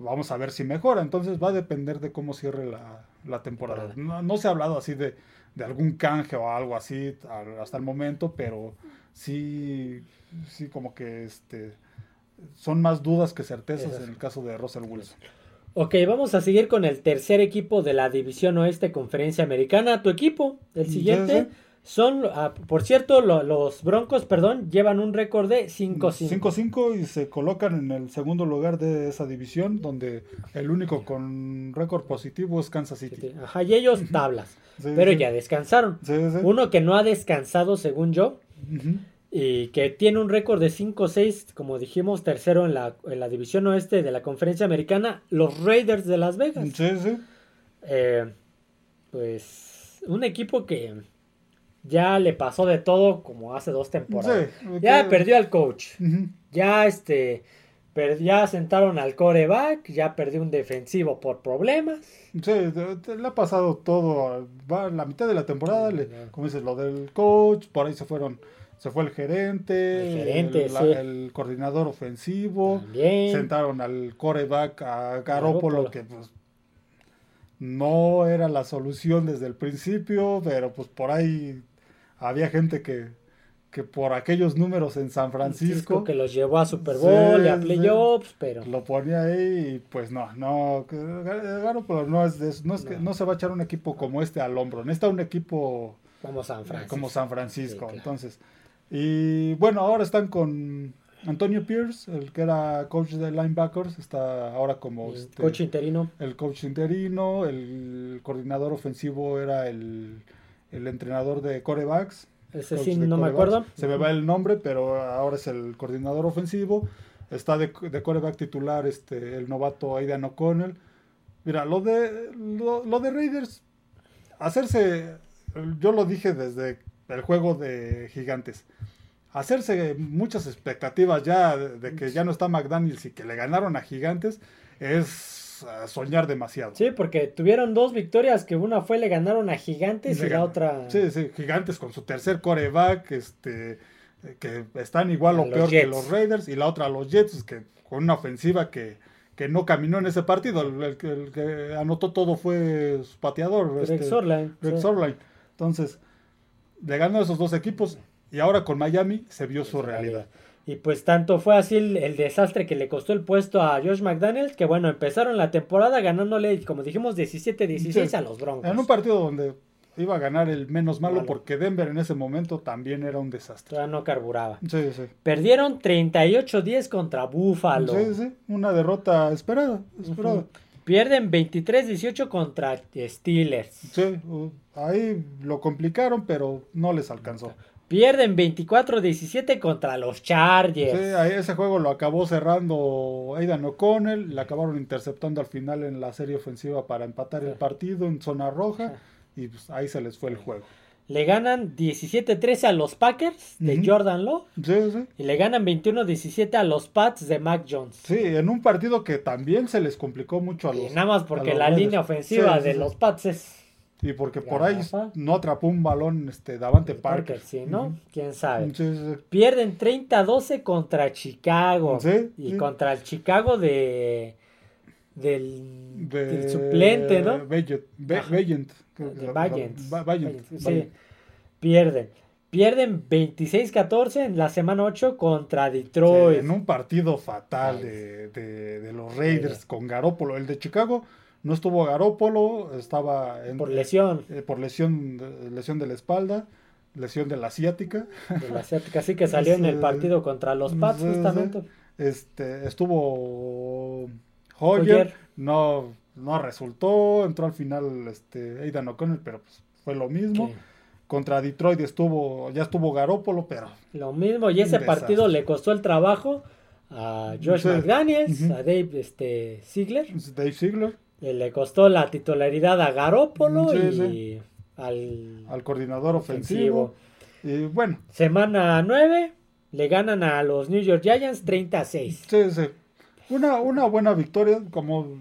vamos a ver si mejora. Entonces va a depender de cómo cierre la, temporada. No, no, se ha hablado así de, de algún canje o algo así hasta el momento pero sí, sí como que este, son más dudas que certezas en el caso de Russell Wilson. Ok, vamos a seguir con el tercer equipo de la División Oeste Conferencia Americana. Tu equipo, el siguiente, son, ah, por cierto, los Broncos, perdón, llevan un récord de 5-5. 5-5 y se colocan en el segundo lugar de esa división, donde el único con récord positivo es Kansas City. Ajá, y ellos tablas, pero ya descansaron. Uno que no ha descansado, según yo, y que tiene un récord de 5-6, como dijimos, tercero en la, en la, división oeste de la conferencia americana, los Raiders de Las Vegas. Sí, sí. Eh, pues un equipo que ya le pasó de todo como hace dos temporadas. ya perdió al coach. Ya este ya sentaron al coreback, ya perdió un defensivo por problemas. Sí, le ha pasado todo. Va la mitad de la temporada, como dices, lo del coach, por ahí se fueron. Se fue el gerente, el, coordinador ofensivo, sentaron al coreback a Garópolo, que pues no era la solución desde el principio, pero pues por ahí había gente que, que por aquellos números en San Francisco. que los llevó a Super Bowl y a playoffs, pero. Lo ponía ahí y pues no, no. Garoppolo no es, no, es que, no se va a echar un equipo como este al hombro. Necesita un equipo. Como San Francisco. Como San Francisco. Entonces. Y bueno, ahora están con Antonio Pierce, el que era coach de linebackers, está ahora como... Este, coach interino. El coach interino, el coordinador ofensivo era el, el entrenador de corebacks. Ese sí, no me acuerdo. Se me va el nombre, pero ahora es el coordinador ofensivo. Está de, de coreback titular este, el novato Aidan O'Connell. Mira, lo de, lo, lo de Raiders, hacerse, yo lo dije desde el juego de gigantes hacerse muchas expectativas ya de, que ya no está McDaniels y que le ganaron a Gigantes es eh, soñar demasiado. Sí, porque tuvieron dos victorias, que una fue le ganaron a Gigantes y, la otra... Sí, sí, Gigantes con su tercer coreback, este, que están igual o peor que los Raiders, y la otra a los Jets, que con una ofensiva que, que no caminó en ese partido, el, que anotó todo fue su pateador. Greg este, Entonces, le ganó esos dos equipos y ahora con Miami se vio su realidad. Y pues tanto fue así el, desastre que le costó el puesto a Josh McDaniels, que bueno, empezaron la temporada ganándole, como dijimos, 17-16 a los Broncos. En un partido donde iba a ganar el menos malo, porque Denver en ese momento también era un desastre. Ya no carburaba. Sí, sí. Perdieron 38-10 contra Buffalo. Sí, sí, una derrota esperada, esperada. Pierden 23-18 contra Steelers. Sí, ahí lo complicaron, pero no les alcanzó. Pierden 24-17 contra los Chargers. Sí, ese juego lo acabó cerrando Aidan O'Connell. Le acabaron interceptando al final en la serie ofensiva para empatar el partido en zona roja. Y pues, ahí se les fue el juego. Le ganan 17-13 a los Packers de Jordan Lowe. Sí, sí. Y le ganan 21-17 a los Pats de Mac Jones. Sí, en un partido que también se les complicó mucho a los. nada más porque la línea ofensiva de los Pats es y porque por ahí no atrapó un balón este Davante Parker. sí, ¿no? ¿Quién sabe? Pierden 30-12 contra Chicago. Y contra el Chicago de del, suplente, ¿no? Valiant. Sí. Pierden. Pierden 26-14 en la semana 8 contra Detroit. en un partido fatal de, de, los Raiders con Garópolo. El de Chicago no estuvo Garópolo, estaba en, por lesión. Eh, por lesión, lesión de la espalda, lesión de la asiática. De la asiática, sí que salió en el partido contra los Pats, justamente. Este, estuvo Hoyer, no, no resultó, entró al final este, Aidan O'Connell, pero pues fue lo mismo. Contra Detroit estuvo, ya estuvo Garópolo, pero. Lo mismo, y ese partido le costó el trabajo a Josh McDaniels, a Dave este, Ziegler. Dave Ziegler. Le costó la titularidad a Garópolo y Al, coordinador ofensivo. Y bueno. Semana 9, le ganan a los New York Giants 30 6. Sí, sí. Una, una buena victoria, como.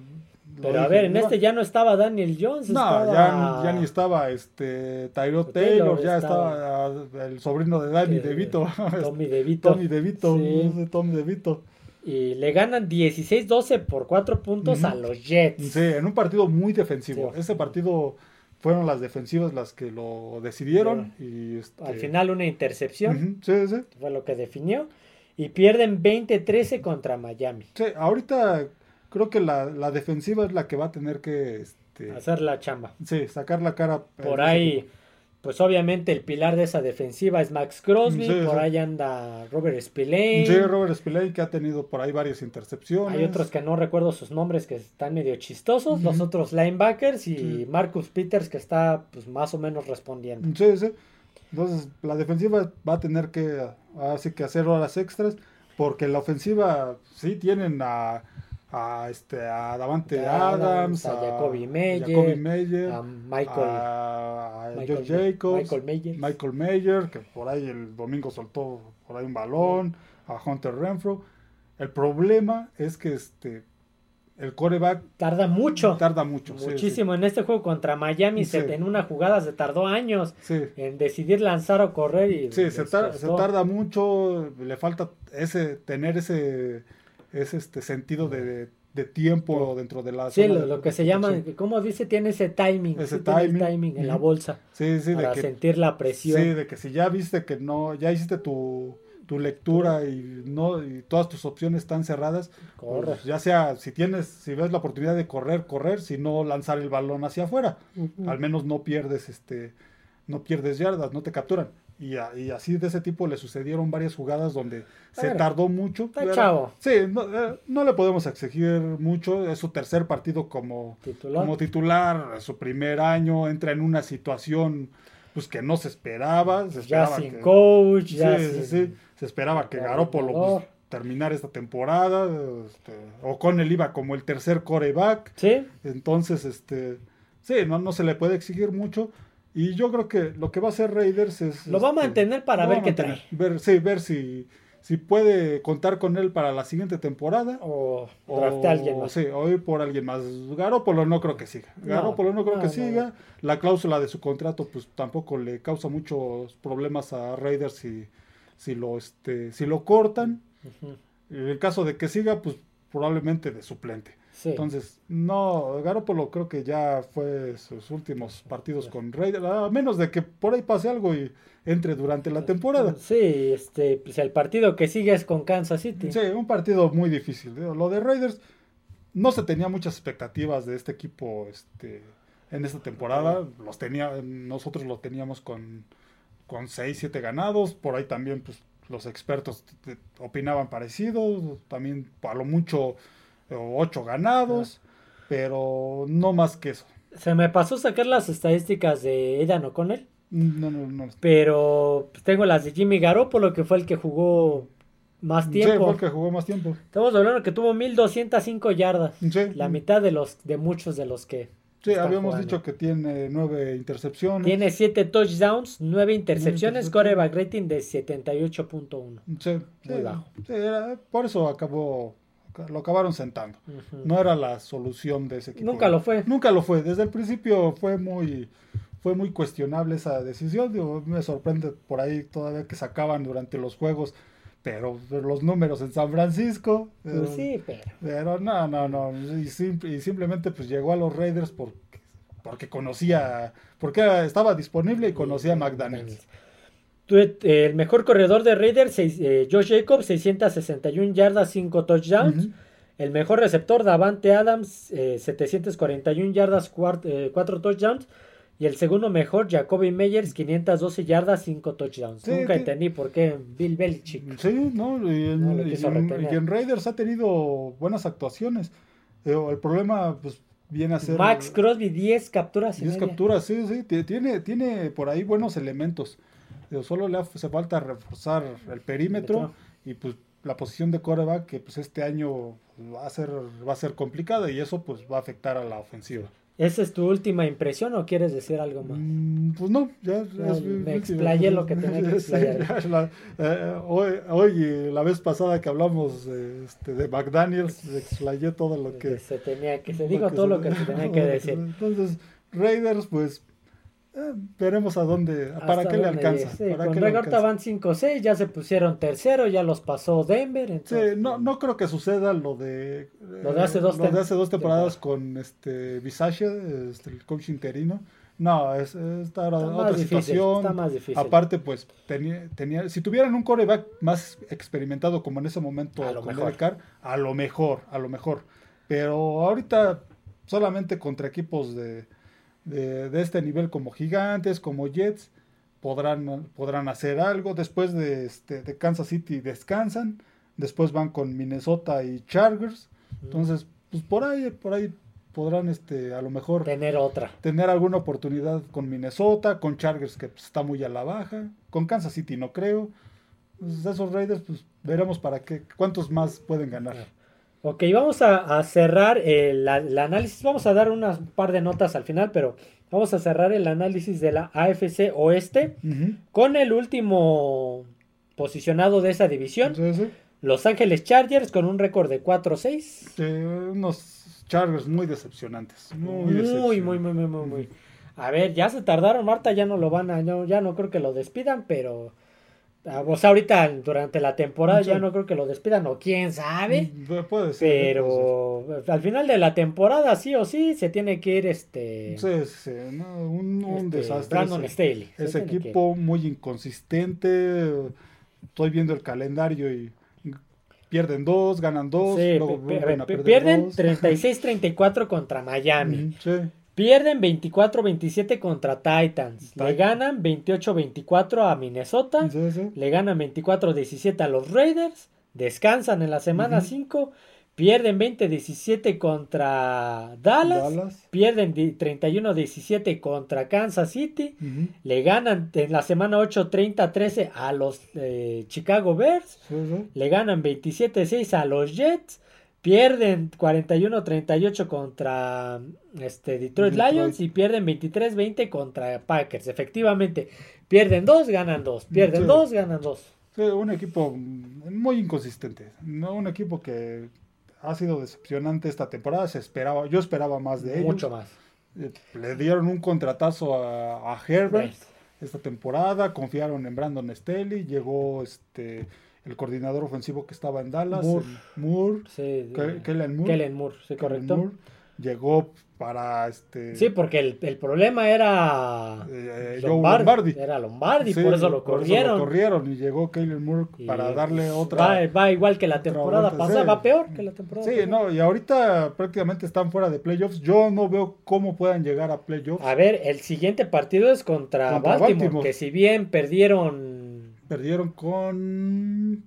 Pero a ver, en este ya no estaba Daniel Jones. No, ya, ni estaba este Tyro Taylor, ya estaba, el sobrino de Danny DeVito. Tommy <laughs> DeVito. Tommy DeVito, sí. Tommy DeVito. Y le ganan 16-12 por 4 puntos a los Jets. Sí, en un partido muy defensivo. Ese partido fueron las defensivas las que lo decidieron. y este Al final una intercepción. Sí, sí. Fue lo que definió. Y pierden 20-13 contra Miami. Sí, ahorita creo que la, defensiva es la que va a tener que... Este, Hacer la chamba. Sí, sacar la cara. Por ahí pues obviamente el pilar de esa defensiva es Max Crosby, por ahí anda Robert Spillane. Sí, Robert Spillane que ha tenido por ahí varias intercepciones. Hay otros que no recuerdo sus nombres que están medio chistosos, los otros linebackers y Marcus Peters que está pues más o menos respondiendo. Sí, sí. Entonces la defensiva va a tener que así que hacer horas extras porque la ofensiva sí tienen a a este a Davante Adams, a, Jacoby Meyer, a Michael, a, Jacobs, Michael Mayer. que por ahí el domingo soltó por ahí un balón, a Hunter Renfro. El problema es que este el coreback tarda mucho. Tarda mucho. Muchísimo. En este juego contra Miami, se, en una jugada se tardó años en decidir lanzar o correr. Y sí, se, se, tarda mucho. Le falta ese tener ese es este sentido de, de tiempo dentro de la Sí, lo, lo que se llama. ¿cómo dice? Tiene ese timing. Ese sí, timing. timing en la bolsa. Sí, sí, para de que, sentir la presión. sí, de que si ya viste que no, ya hiciste tu, tu lectura y no y todas tus opciones están cerradas, Corre. pues, ya sea si tienes, si ves la oportunidad de correr, correr, si no lanzar el balón hacia afuera, al menos no pierdes este, no pierdes yardas, no te capturan. Y, a- y así de ese tipo le sucedieron varias jugadas donde se tardó mucho. Está Era- chavo. Sí, no, eh, no le podemos exigir mucho. Es su tercer partido como Titular. como titular, es su primer año, entra en una situación pues que no se esperaba. Se ya sin que, coach, Sí, ya sí, sin... sí. Se esperaba que Garoppolo coordinador. pues, terminara esta temporada. Este, O'Connell iba como el tercer coreback. Sí, Entonces, este, sí, no, no se le puede exigir mucho. Y yo creo que lo que va a hacer Raiders es. Lo va a este, mantener para ver qué trae. Ver, sí, ver si, si puede contar con él para la siguiente temporada. o O, a alguien más. Sí, o ir por alguien más. Garópolo no creo que siga. Garópolo no creo no, que no, siga. La cláusula de su contrato, pues tampoco le causa muchos problemas a Raiders si, si lo este, si lo cortan. En el caso de que siga, pues probablemente de suplente. Sí. Entonces, no, Garópolo creo que ya fue sus últimos partidos con Raiders, a menos de que por ahí pase algo y entre durante la temporada. Sí, este, pues el partido que sigue es con Kansas City. Sí, un partido muy difícil. Lo de Raiders no se tenía muchas expectativas de este equipo este, en esta temporada. Los tenía, nosotros lo teníamos con, con 6, 7 ganados. Por ahí también pues, los expertos opinaban parecido. También a lo mucho 8 ganados. Pero no más que eso. Se me pasó sacar las estadísticas de Aidan O'Connell, No, no, no. pero tengo las de Jimmy Garoppolo, que fue el que jugó más Sí, tiempo. fue el que jugó más tiempo. Estamos hablando que tuvo 1205 yardas. Sí, La mitad de los de muchos de los que sí habíamos jugando. dicho que tiene 9 intercepciones. tiene 7 touchdowns, 9 intercepciones, intercepciones. coreback rating de 78.1. Sí, Muy sí, bajo. sí, era- por eso acabó, lo acabaron sentando. No era la solución de ese equipo. Nunca lo fue. Nunca lo fue. Desde el principio fue muy, fue muy cuestionable esa decisión. Digo, me sorprende por ahí todavía que sacaban durante los juegos, pero los números en San Francisco. Pues eh, sí, pero Pero no, no, no. Y simplemente pues llegó a los Raiders porque, porque conocía, porque estaba disponible y conocía a McDaniels. Eh, el mejor corredor de Raiders, eh, Josh Jacobs, 661 yardas, 5 touchdowns. El mejor receptor, Davante Adams, eh, 741 yardas, 4 touchdowns. Y el segundo mejor, Jacoby Meyers, 512 yardas, 5 touchdowns. Sí, Nunca sí. entendí por qué Bill Belichick. Sí, no, y en, No y en- retener. y en Raiders ha tenido buenas actuaciones. Eh, el problema, pues, viene a ser. Max Crosby, 10 capturas y 10 media. capturas, sí, sí. ti- Tiene, tiene por ahí buenos elementos. Digo, solo le hace falta reforzar el perímetro y pues la posición de coreback que pues este año va a ser va a ser complicada y eso pues va a afectar a la ofensiva. ¿Esa es tu última impresión o quieres decir algo más? Mm, Pues no, ya, Ya es- me explayé lo que tenía que <laughs> explayar. ya la- eh, hoy, hoy la vez pasada que hablamos eh, este, de McDaniels, explayé todo lo que, Que se tenía que se dijo todo se- lo que se tenía que <laughs> decir. Entonces, Raiders, pues, eh, veremos a dónde, para qué le alcanza. Sí, para con qué le Raiders alcanza. van 5-6, ya se pusieron tercero, ya los pasó Denver. Sí, no, no creo que suceda lo de, Lo de hace dos lo de hace dos temporadas con este Visage, este, el coach interino. No, es, esta era Está otra difícil, situación. está más difícil. Aparte, pues, tenía, tenía, si tuvieran un coreback más experimentado como en ese momento A lo con mejor. A lo mejor, a lo mejor. Pero ahorita solamente contra equipos de, de, de este nivel como Gigantes, como Jets, podrán, podrán hacer algo. Después de, este, de Kansas City descansan. Después van con Minnesota y Chargers. Entonces, pues por ahí, por ahí podrán este, a lo mejor tener otra. tener alguna oportunidad con Minnesota, con Chargers que pues, está muy a la baja, con Kansas City no creo. Pues, esos Raiders, pues veremos para qué, cuántos más pueden ganar. Ok, vamos a, a cerrar el, análisis. Vamos a dar unas par de notas al final, pero vamos a cerrar el análisis de la AFC Oeste con el último posicionado de esa división. Sí, sí. Los Ángeles Chargers con un récord de 4-6. Sí, unos Chargers muy decepcionantes. Muy, Muy, muy, muy, muy, muy, muy. A ver, ya se tardaron, Marta, ya no lo van a, no, ya no creo que lo despidan, pero O sea, ahorita durante la temporada ya no creo que lo despidan o quién sabe. Mm, Puede ser. Pero al final de la temporada sí o sí se tiene que ir este. Sí, sí, no, un, un este, desastre. Brandon ese, Staley. Se ese equipo muy inconsistente. Estoy viendo el calendario y pierden dos, ganan dos, Sí, luego a pe- perder pierden dos. <laughs> 36-34 contra Miami. Sí. Pierden 24-27 contra Titans. Le ganan 28-24 a Minnesota. Sí, sí. Le ganan 24-17 a los Raiders. Descansan en la semana Ujú. 5. Pierden 20-17 contra Dallas. Dallas. Pierden di- 31-17 contra Kansas City. Ujú, Le ganan en la semana 8 30-13 a los eh, Chicago Bears. Le ganan 27-6 a los Jets. Pierden 41-38 contra este, Detroit, Detroit. Lions y pierden 23-20 contra Packers. Efectivamente, pierden 2, ganan 2. Pierden Sí. 2, ganan 2. Sí, un equipo muy inconsistente. No un equipo que ha sido decepcionante esta temporada. Se esperaba, yo esperaba más de ellos. Mucho más. Eh, Le dieron un contratazo a, a Herbert esta temporada. Confiaron en Brandon Staley. Llegó este el coordinador ofensivo que estaba en Dallas, Moore. Moore. Sí, Ke- eh, Kellen Moore. Kellen Moore, sí, correcto. Moore. Llegó para este Sí, porque el, el problema era eh, Joe Lombardi, Lombardi. Era Lombardi, Sí, por eso lo corrieron. corrieron y llegó Kellen Moore Y, para darle otra. Va, va igual que la temporada pasada, va peor que la temporada Sí, pasada. no, y ahorita prácticamente están fuera de playoffs. Yo no veo cómo puedan llegar a playoffs. A ver, el siguiente partido es contra, Contra Baltimore, Baltimore. que si bien perdieron, Perdieron con.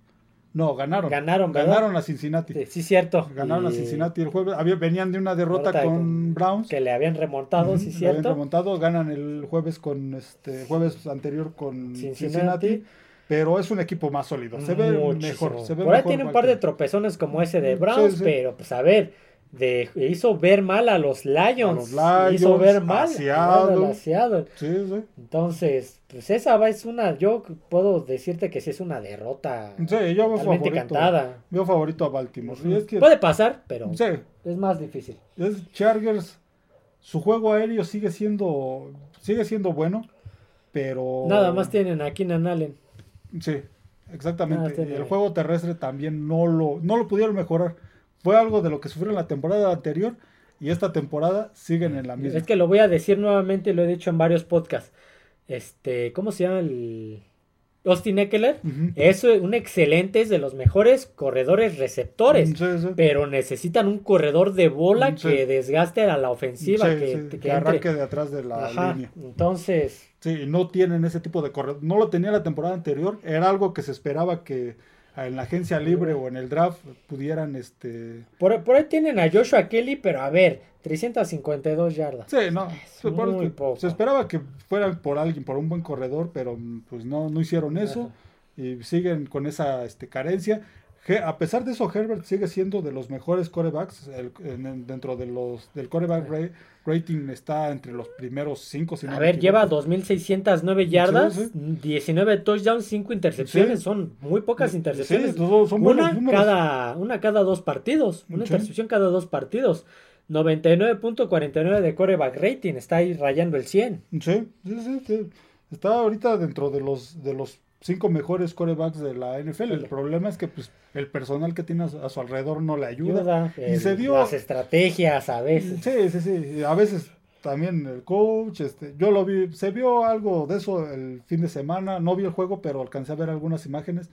No, ganaron. Ganaron, ¿verdad? Ganaron a Cincinnati. sí, sí, cierto, Ganaron a y Cincinnati el jueves. Había, venían de una derrota Derrota con Browns. que le habían remontado, Ujú, sí, lo habían cierto. remontado. Ganan el jueves con este jueves anterior con Cincinnati. Cincinnati. Pero es un equipo más sólido. Se ve Muchísimo. mejor. Se ve Por ahí mejor tiene un par de tropezones como ese de Sí, Browns, sí. pero pues a ver, de, hizo ver mal a los Lions. A los hizo Lions, ver a mal Seattle. a Seattle. Sí, sí. Entonces, pues esa va es una, yo puedo decirte que sí es una derrota Sí, yo veo favorito. cantada. Veo favorito a Baltimore. Y es que, Puede pasar, pero sí, es más difícil. es Chargers. Su juego aéreo sigue siendo sigue siendo bueno, pero Nada más tienen a Keenan Allen. Sí, exactamente. el juego terrestre también no lo no lo pudieron mejorar. Fue algo de lo que sufrieron la temporada anterior y esta temporada siguen en la misma. Es que lo voy a decir nuevamente lo he dicho en varios podcasts. Este, ¿cómo se llama el Austin Eckler? Es un excelente, es de los mejores corredores receptores. Sí, sí. Pero necesitan un corredor de bola Sí. que desgaste a la ofensiva, que, sí, que que arranque de atrás de la Ajá, línea. Entonces, Sí, no tienen ese tipo de corredor. No lo tenía la temporada anterior. Era algo que se esperaba que en la agencia libre o en el draft pudieran este por, por ahí tienen a Joshua Kelly, pero a ver, 352 yardas. Sí, no. Se, por- muy poco. se esperaba que fueran por alguien, por un buen corredor, pero pues no, no hicieron eso y siguen con esa este, carencia. A pesar de eso, Herbert sigue siendo de los mejores corebacks. el- en- en- dentro de los del coreback rating está entre los primeros cinco. si no A ver, lleva equivoco. 2.609 yardas, sí. 19 touchdowns, 5 intercepciones. Sí. Son muy pocas Sí, intercepciones. son- una, cada, una cada dos partidos. Una Sí. intercepción cada dos partidos. 99.49 de coreback rating. Está ahí rayando el 100. Sí, sí, sí, sí. Está ahorita dentro de los de los cinco mejores corebacks de la NFL. El problema es que pues el personal que tiene a su, alrededor no le ayuda. Ayuda, Y se dio- Las estrategias a veces. Sí, sí, sí. A veces también el coach, este, yo lo vi, se vio algo de eso el fin de semana. No vi el juego, pero alcancé a ver algunas imágenes.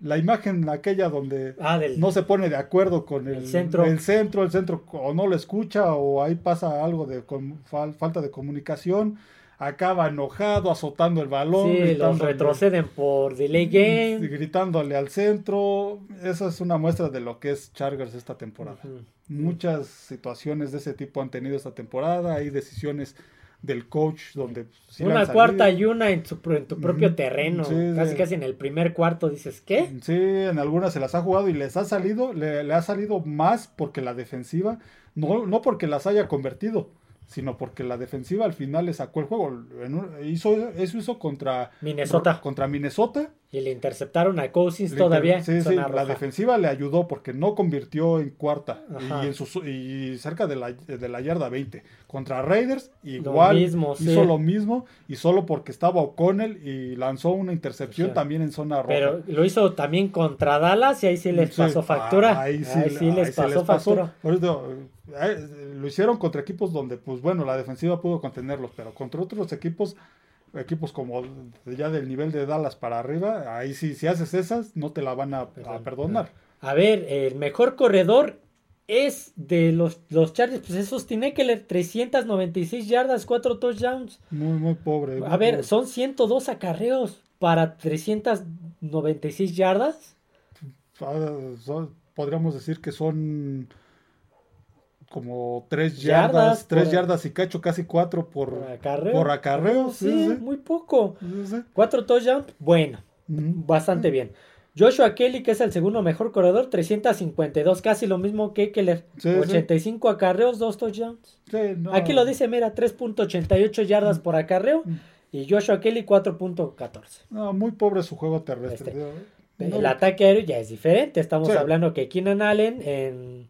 La imagen aquella donde Ah, del, no se pone de acuerdo con el, El centro. el centro, el centro o no lo escucha o ahí pasa algo de fal- falta de comunicación. Acaba enojado, azotando el balón, sí, los retroceden por delay y game. gritándole al centro. Esa es una muestra de lo que es Chargers esta temporada. Muchas situaciones de ese tipo han tenido esta temporada. Hay decisiones del coach donde sí Una cuarta y una en, su en tu propio terreno. Sí, casi casi en el primer cuarto dices, ¿qué? Sí, en algunas se las ha jugado y les ha salido, le, le ha salido más porque la defensiva, no, no porque las haya convertido, sino porque la defensiva al final le sacó el juego. En un- hizo, eso hizo contra Minnesota. contra Minnesota Y le interceptaron a Cousins todavía. Sí, sí, la defensiva le ayudó porque no convirtió en cuarta y, en su, y, cerca de la, de la, yarda 20. Contra Raiders, igual hizo lo mismo y solo porque estaba O'Connell y lanzó una intercepción también en zona roja. Pero lo hizo también contra Dallas y ahí sí les pasó factura. Ahí sí, les, pasó factura. Eh, lo hicieron contra equipos donde, pues bueno, la defensiva pudo contenerlos, pero contra otros equipos equipos como ya del nivel de Dallas para arriba, ahí sí, si haces esas, no te la van a, perdonar. A ver, el mejor corredor es de los, los Chargers, pues esos tiene que leer 396 yardas, 4 touchdowns. Muy, muy pobre. a ver, son 102 acarreos para 396 yardas. Ah, podríamos decir que son como tres yardas, tres yardas y cacho, casi cuatro por, acarreo. Por Sí, muy poco. Cuatro touchdowns, bueno, bastante bien. Joshua Kelly, que es el segundo mejor corredor, 352, casi lo mismo que Keller. 85 acarreos, dos touchdowns. Aquí lo dice, mira, 3.88 yardas por acarreo. Y Joshua Kelly 4.14. No, muy pobre su juego terrestre. Este, el ataque aéreo ya es diferente. Estamos hablando que Keenan Allen en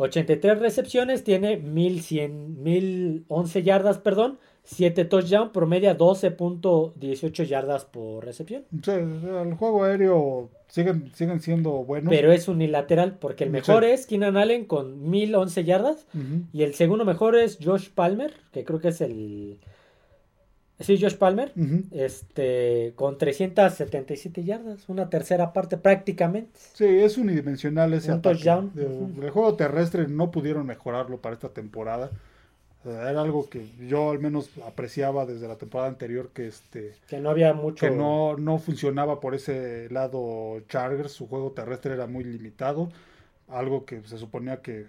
83 recepciones, tiene 1100, 1011 yardas, perdón, 7 touchdowns, promedia 12.18 yardas por recepción. Sí, el juego aéreo siguen, siguen siendo buenos. Pero es unilateral, porque el mejor es Keenan Allen con 1011 yardas y el segundo mejor es Josh Palmer, que creo que es el Sí, Josh Palmer, este, con 377 yardas, una tercera parte prácticamente. Sí, es unidimensional ese Un touchdown. El juego terrestre no pudieron mejorarlo para esta temporada. Era algo que yo al menos apreciaba desde la temporada anterior que este que no había mucho que no, no funcionaba por ese lado Chargers, su juego terrestre era muy limitado, algo que se suponía que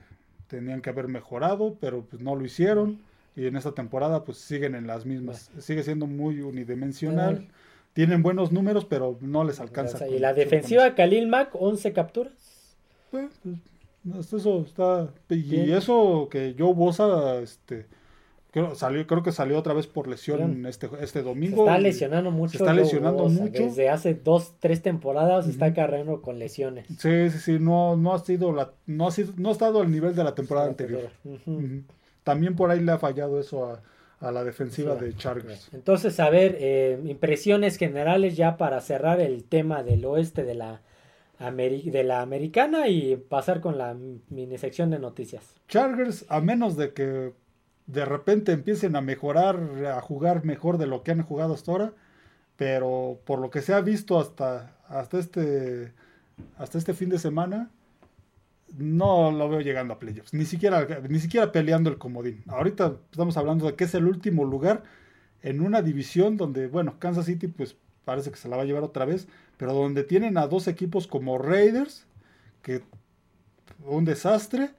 tenían que haber mejorado, pero pues no lo hicieron y en esta temporada pues siguen en las mismas. Sigue siendo muy unidimensional. Tienen buenos números, pero no les alcanza. y la defensiva Khalil Mack, 11 capturas. Pues, pues, eso está y eso que yo Bosa este creo, salió, creo que salió otra vez por lesión este, este domingo. está lesionando mucho. está lesionando mucho. Desde hace dos, tres temporadas está cargando con lesiones. Sí, sí, sí, no, no ha sido la, no ha sido, no ha estado al nivel de la temporada anterior. También por ahí le ha fallado eso a, la defensiva de Chargers. Entonces, a ver, eh, impresiones generales ya para cerrar el tema del oeste de la, de la americana y pasar con la mini sección de noticias. Chargers, a menos de que de repente empiecen a mejorar, a jugar mejor de lo que han jugado hasta ahora, pero por lo que se ha visto hasta, hasta, este, hasta este fin de semana, no lo veo llegando a playoffs, ni siquiera, ni siquiera peleando el comodín. Ahorita estamos hablando de que es el último lugar en una división donde, bueno, Kansas City pues parece que se la va a llevar otra vez, pero donde tienen a dos equipos como Raiders, que un desastre,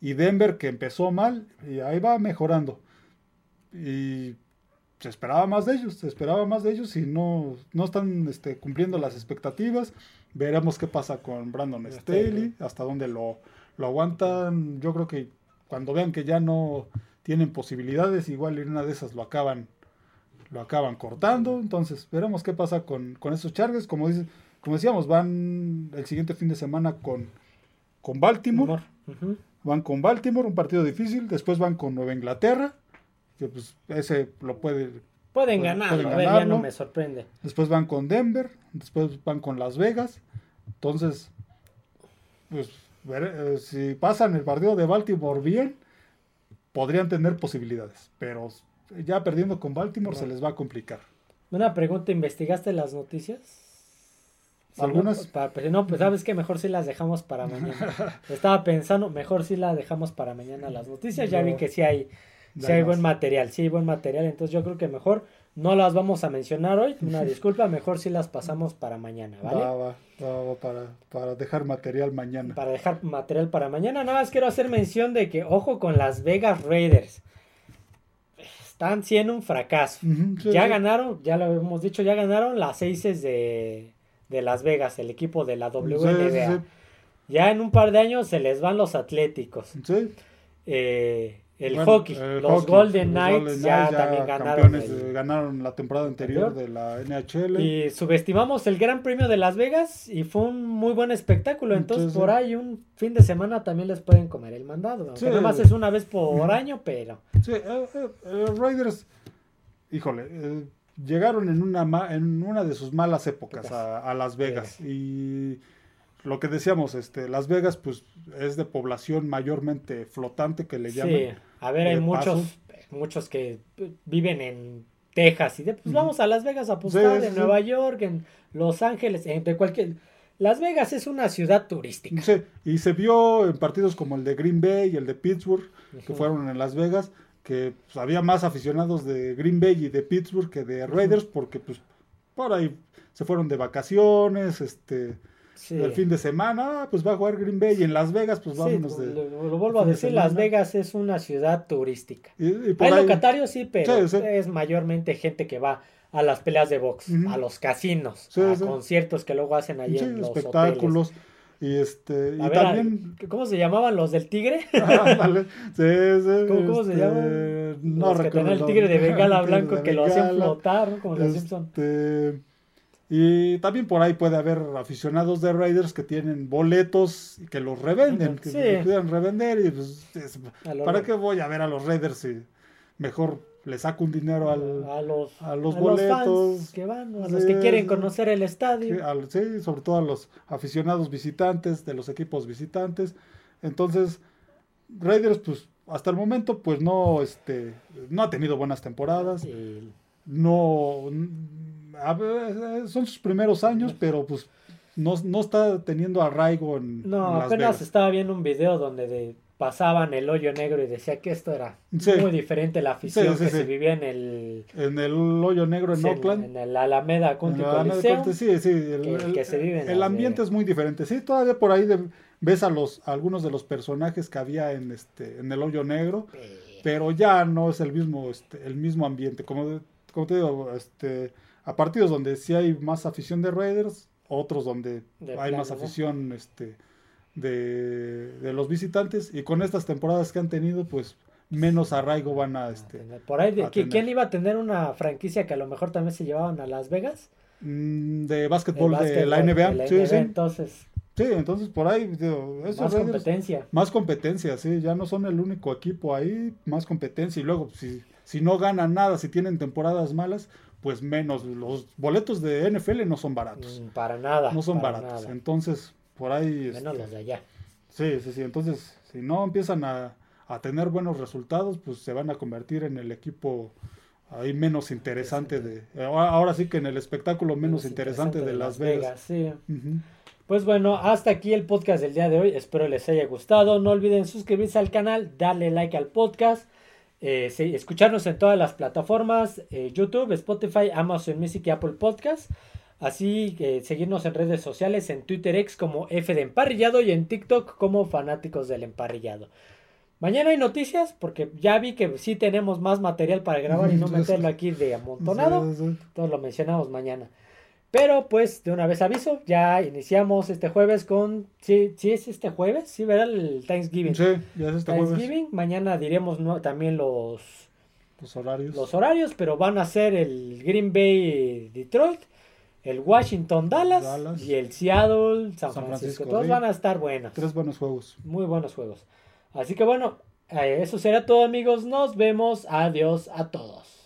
y Denver que empezó mal, y ahí va mejorando. Y se esperaba más de ellos, se esperaba más de ellos y no, no están este, cumpliendo las expectativas. Veremos qué pasa con Brandon Staley, hasta dónde lo, lo aguantan. Yo creo que cuando vean que ya no tienen posibilidades, igual en una de esas lo acaban, lo acaban cortando. Entonces, veremos qué pasa con, con esos Chargers. Como, dice, como decíamos, van el siguiente fin de semana con, con Baltimore. Van con Baltimore, un partido difícil. Después van con Nueva Inglaterra, que pues ese lo puede Pueden ganar, ya no me sorprende. Después van con Denver, después van con Las Vegas. Entonces, pues, eh, si pasan el partido de Baltimore bien, podrían tener posibilidades. Pero ya perdiendo con Baltimore se les va a complicar. Una pregunta, ¿investigaste las noticias? Algunas. no, pues sabes que mejor si las dejamos para mañana. <laughs> Estaba pensando, mejor si las dejamos para mañana las noticias. Ya vi que sí hay si hay buen material, sí hay buen material. Entonces yo creo que mejor no las vamos a mencionar hoy. Una <laughs> disculpa, mejor si las pasamos para mañana, ¿vale? Va, va, va, para, para dejar material mañana. Para dejar material para mañana. Nada más quiero hacer mención de que, ojo con las Vegas Raiders. Están siendo un fracaso. ya ganaron, ya lo hemos dicho, ya ganaron las seis de, de Las Vegas, el equipo de la WNBA. ya en un par de años se les van los Atléticos. Sí. Eh, el Bueno, hockey. el los hockey, Golden los Knights Golden ya Knights también ganaron. el- eh, ganaron la temporada anterior de la NHL. Y subestimamos el Gran Premio de Las Vegas y fue un muy buen espectáculo. Entonces, por ahí un fin de semana también les pueden comer el mandado. Sí. nada más es una vez por año, pero. Sí, eh, eh, eh, Raiders, híjole, eh, llegaron en una, ma- en una de sus malas épocas a, a Las Vegas. Y lo que decíamos, este, Las Vegas, pues es de población mayormente flotante que le llaman. A ver, hay muchos, muchos que viven en Texas y de, pues vamos a Las Vegas a apostar, Sí, en sí. Nueva York, en Los Ángeles, en de cualquier... Las Vegas es una ciudad turística. Sí, y se vio en partidos como el de Green Bay y el de Pittsburgh, que fueron en Las Vegas, que pues, había más aficionados de Green Bay y de Pittsburgh que de Raiders, porque pues por ahí se fueron de vacaciones, este, Sí. el fin de semana, ah, pues va a jugar Green Bay y en Las Vegas, pues Sí, vámonos de... lo, lo vuelvo a de decir, Las. Vegas es una ciudad turística. y- y por Hay ahí- locatarios, sí, pero Sí, sí. es mayormente gente que va a las peleas de box, a los casinos, Sí, a sí. conciertos que luego hacen allí sí, en los espectáculos, y este, y hoteles. A ver, también... ¿cómo se llamaban los del tigre? <laughs> Sí, sí, <laughs> ¿Cómo- cómo se este, llaman? No los que recuerdo tenían <laughs> el tigre de bengala blanco de que lo hacían flotar, ¿no? Como los Simpson. Y también por ahí puede haber aficionados de Raiders que tienen boletos y que los revenden, que sí. los quieran revender y pues, es- A ¿para qué voy a ver a los Raiders si mejor le saco un dinero al, a los, a los fans boletos, que van, a sí, los que quieren conocer el estadio. sí, al- sí, sobre todo a los aficionados visitantes de los equipos visitantes? Entonces, Raiders pues hasta el momento pues no este no ha tenido buenas temporadas no a ver, son sus primeros años, pero pues no, no está teniendo arraigo en, no, en Las apenas Vegas. estaba viendo un video donde de- pasaban el hoyo negro y decía que esto era Sí. muy diferente la afición Sí, sí, que se vivía en el, En el hoyo negro en Oakland. en el Alameda Country Coliseum. Sí, sí, el, que- el- que se vive en el Las ambiente es muy diferente. Sí, todavía por ahí de- ves a los a algunos de los personajes que había en este en el hoyo negro, Eh, pero ya no es el mismo este, el mismo ambiente. Como, como te digo, este a partidos donde sí hay más afición de Raiders, otros donde De hay más afición este de, de los visitantes y con estas temporadas que han tenido, pues menos arraigo van a este Por ahí, de, a ¿qui- tener. ¿quién iba a tener una franquicia que a lo mejor también se llevaban a Las Vegas? mm, de básquetbol de la NBA. de la sí, sí. Entonces, Sí, entonces por ahí digo, esos más Raiders- competencia. más competencia, sí, ya no son el único equipo ahí, más competencia y luego si, si no ganan nada, si tienen temporadas malas, pues menos. Los boletos de NFL no son baratos, Mm, Para nada. no son baratos. nada. Entonces, por ahí... Menos este, los de allá. Sí, sí, sí. Entonces, si no empiezan a, a tener buenos resultados, pues se van a convertir en el equipo ahí menos interesante de... Ahora, sí que en el espectáculo menos interesante de Las Vegas. sí. Ujú. Pues bueno, hasta aquí el podcast del día de hoy. Espero les haya gustado. No olviden suscribirse al canal, darle like al podcast, eh, sí, escucharnos en todas las plataformas, eh, YouTube, Spotify, Amazon Music y Apple Podcast. Así que seguirnos en redes sociales, en Twitter X como F de Emparrillado y en TikTok como Fanáticos del Emparrillado. Mañana hay noticias porque ya vi que sí tenemos más material para grabar y no <laughs> meterlo aquí de amontonado. Todos lo mencionamos mañana. Pero pues de una vez aviso, ya iniciamos este jueves con... Sí, sí es este jueves, sí, ¿verdad? El Thanksgiving. Sí, ya es este jueves. Thanksgiving, mañana diremos ¿no? también los, Los horarios. los horarios, pero van a ser el Green Bay Detroit, el Washington Dallas, Dallas. y el Seattle San, San Francisco. Francisco, Todos van a estar buenos. Tres buenos juegos. Muy buenos juegos. Así que bueno, eh, eso será todo amigos. Nos vemos. Adiós a todos.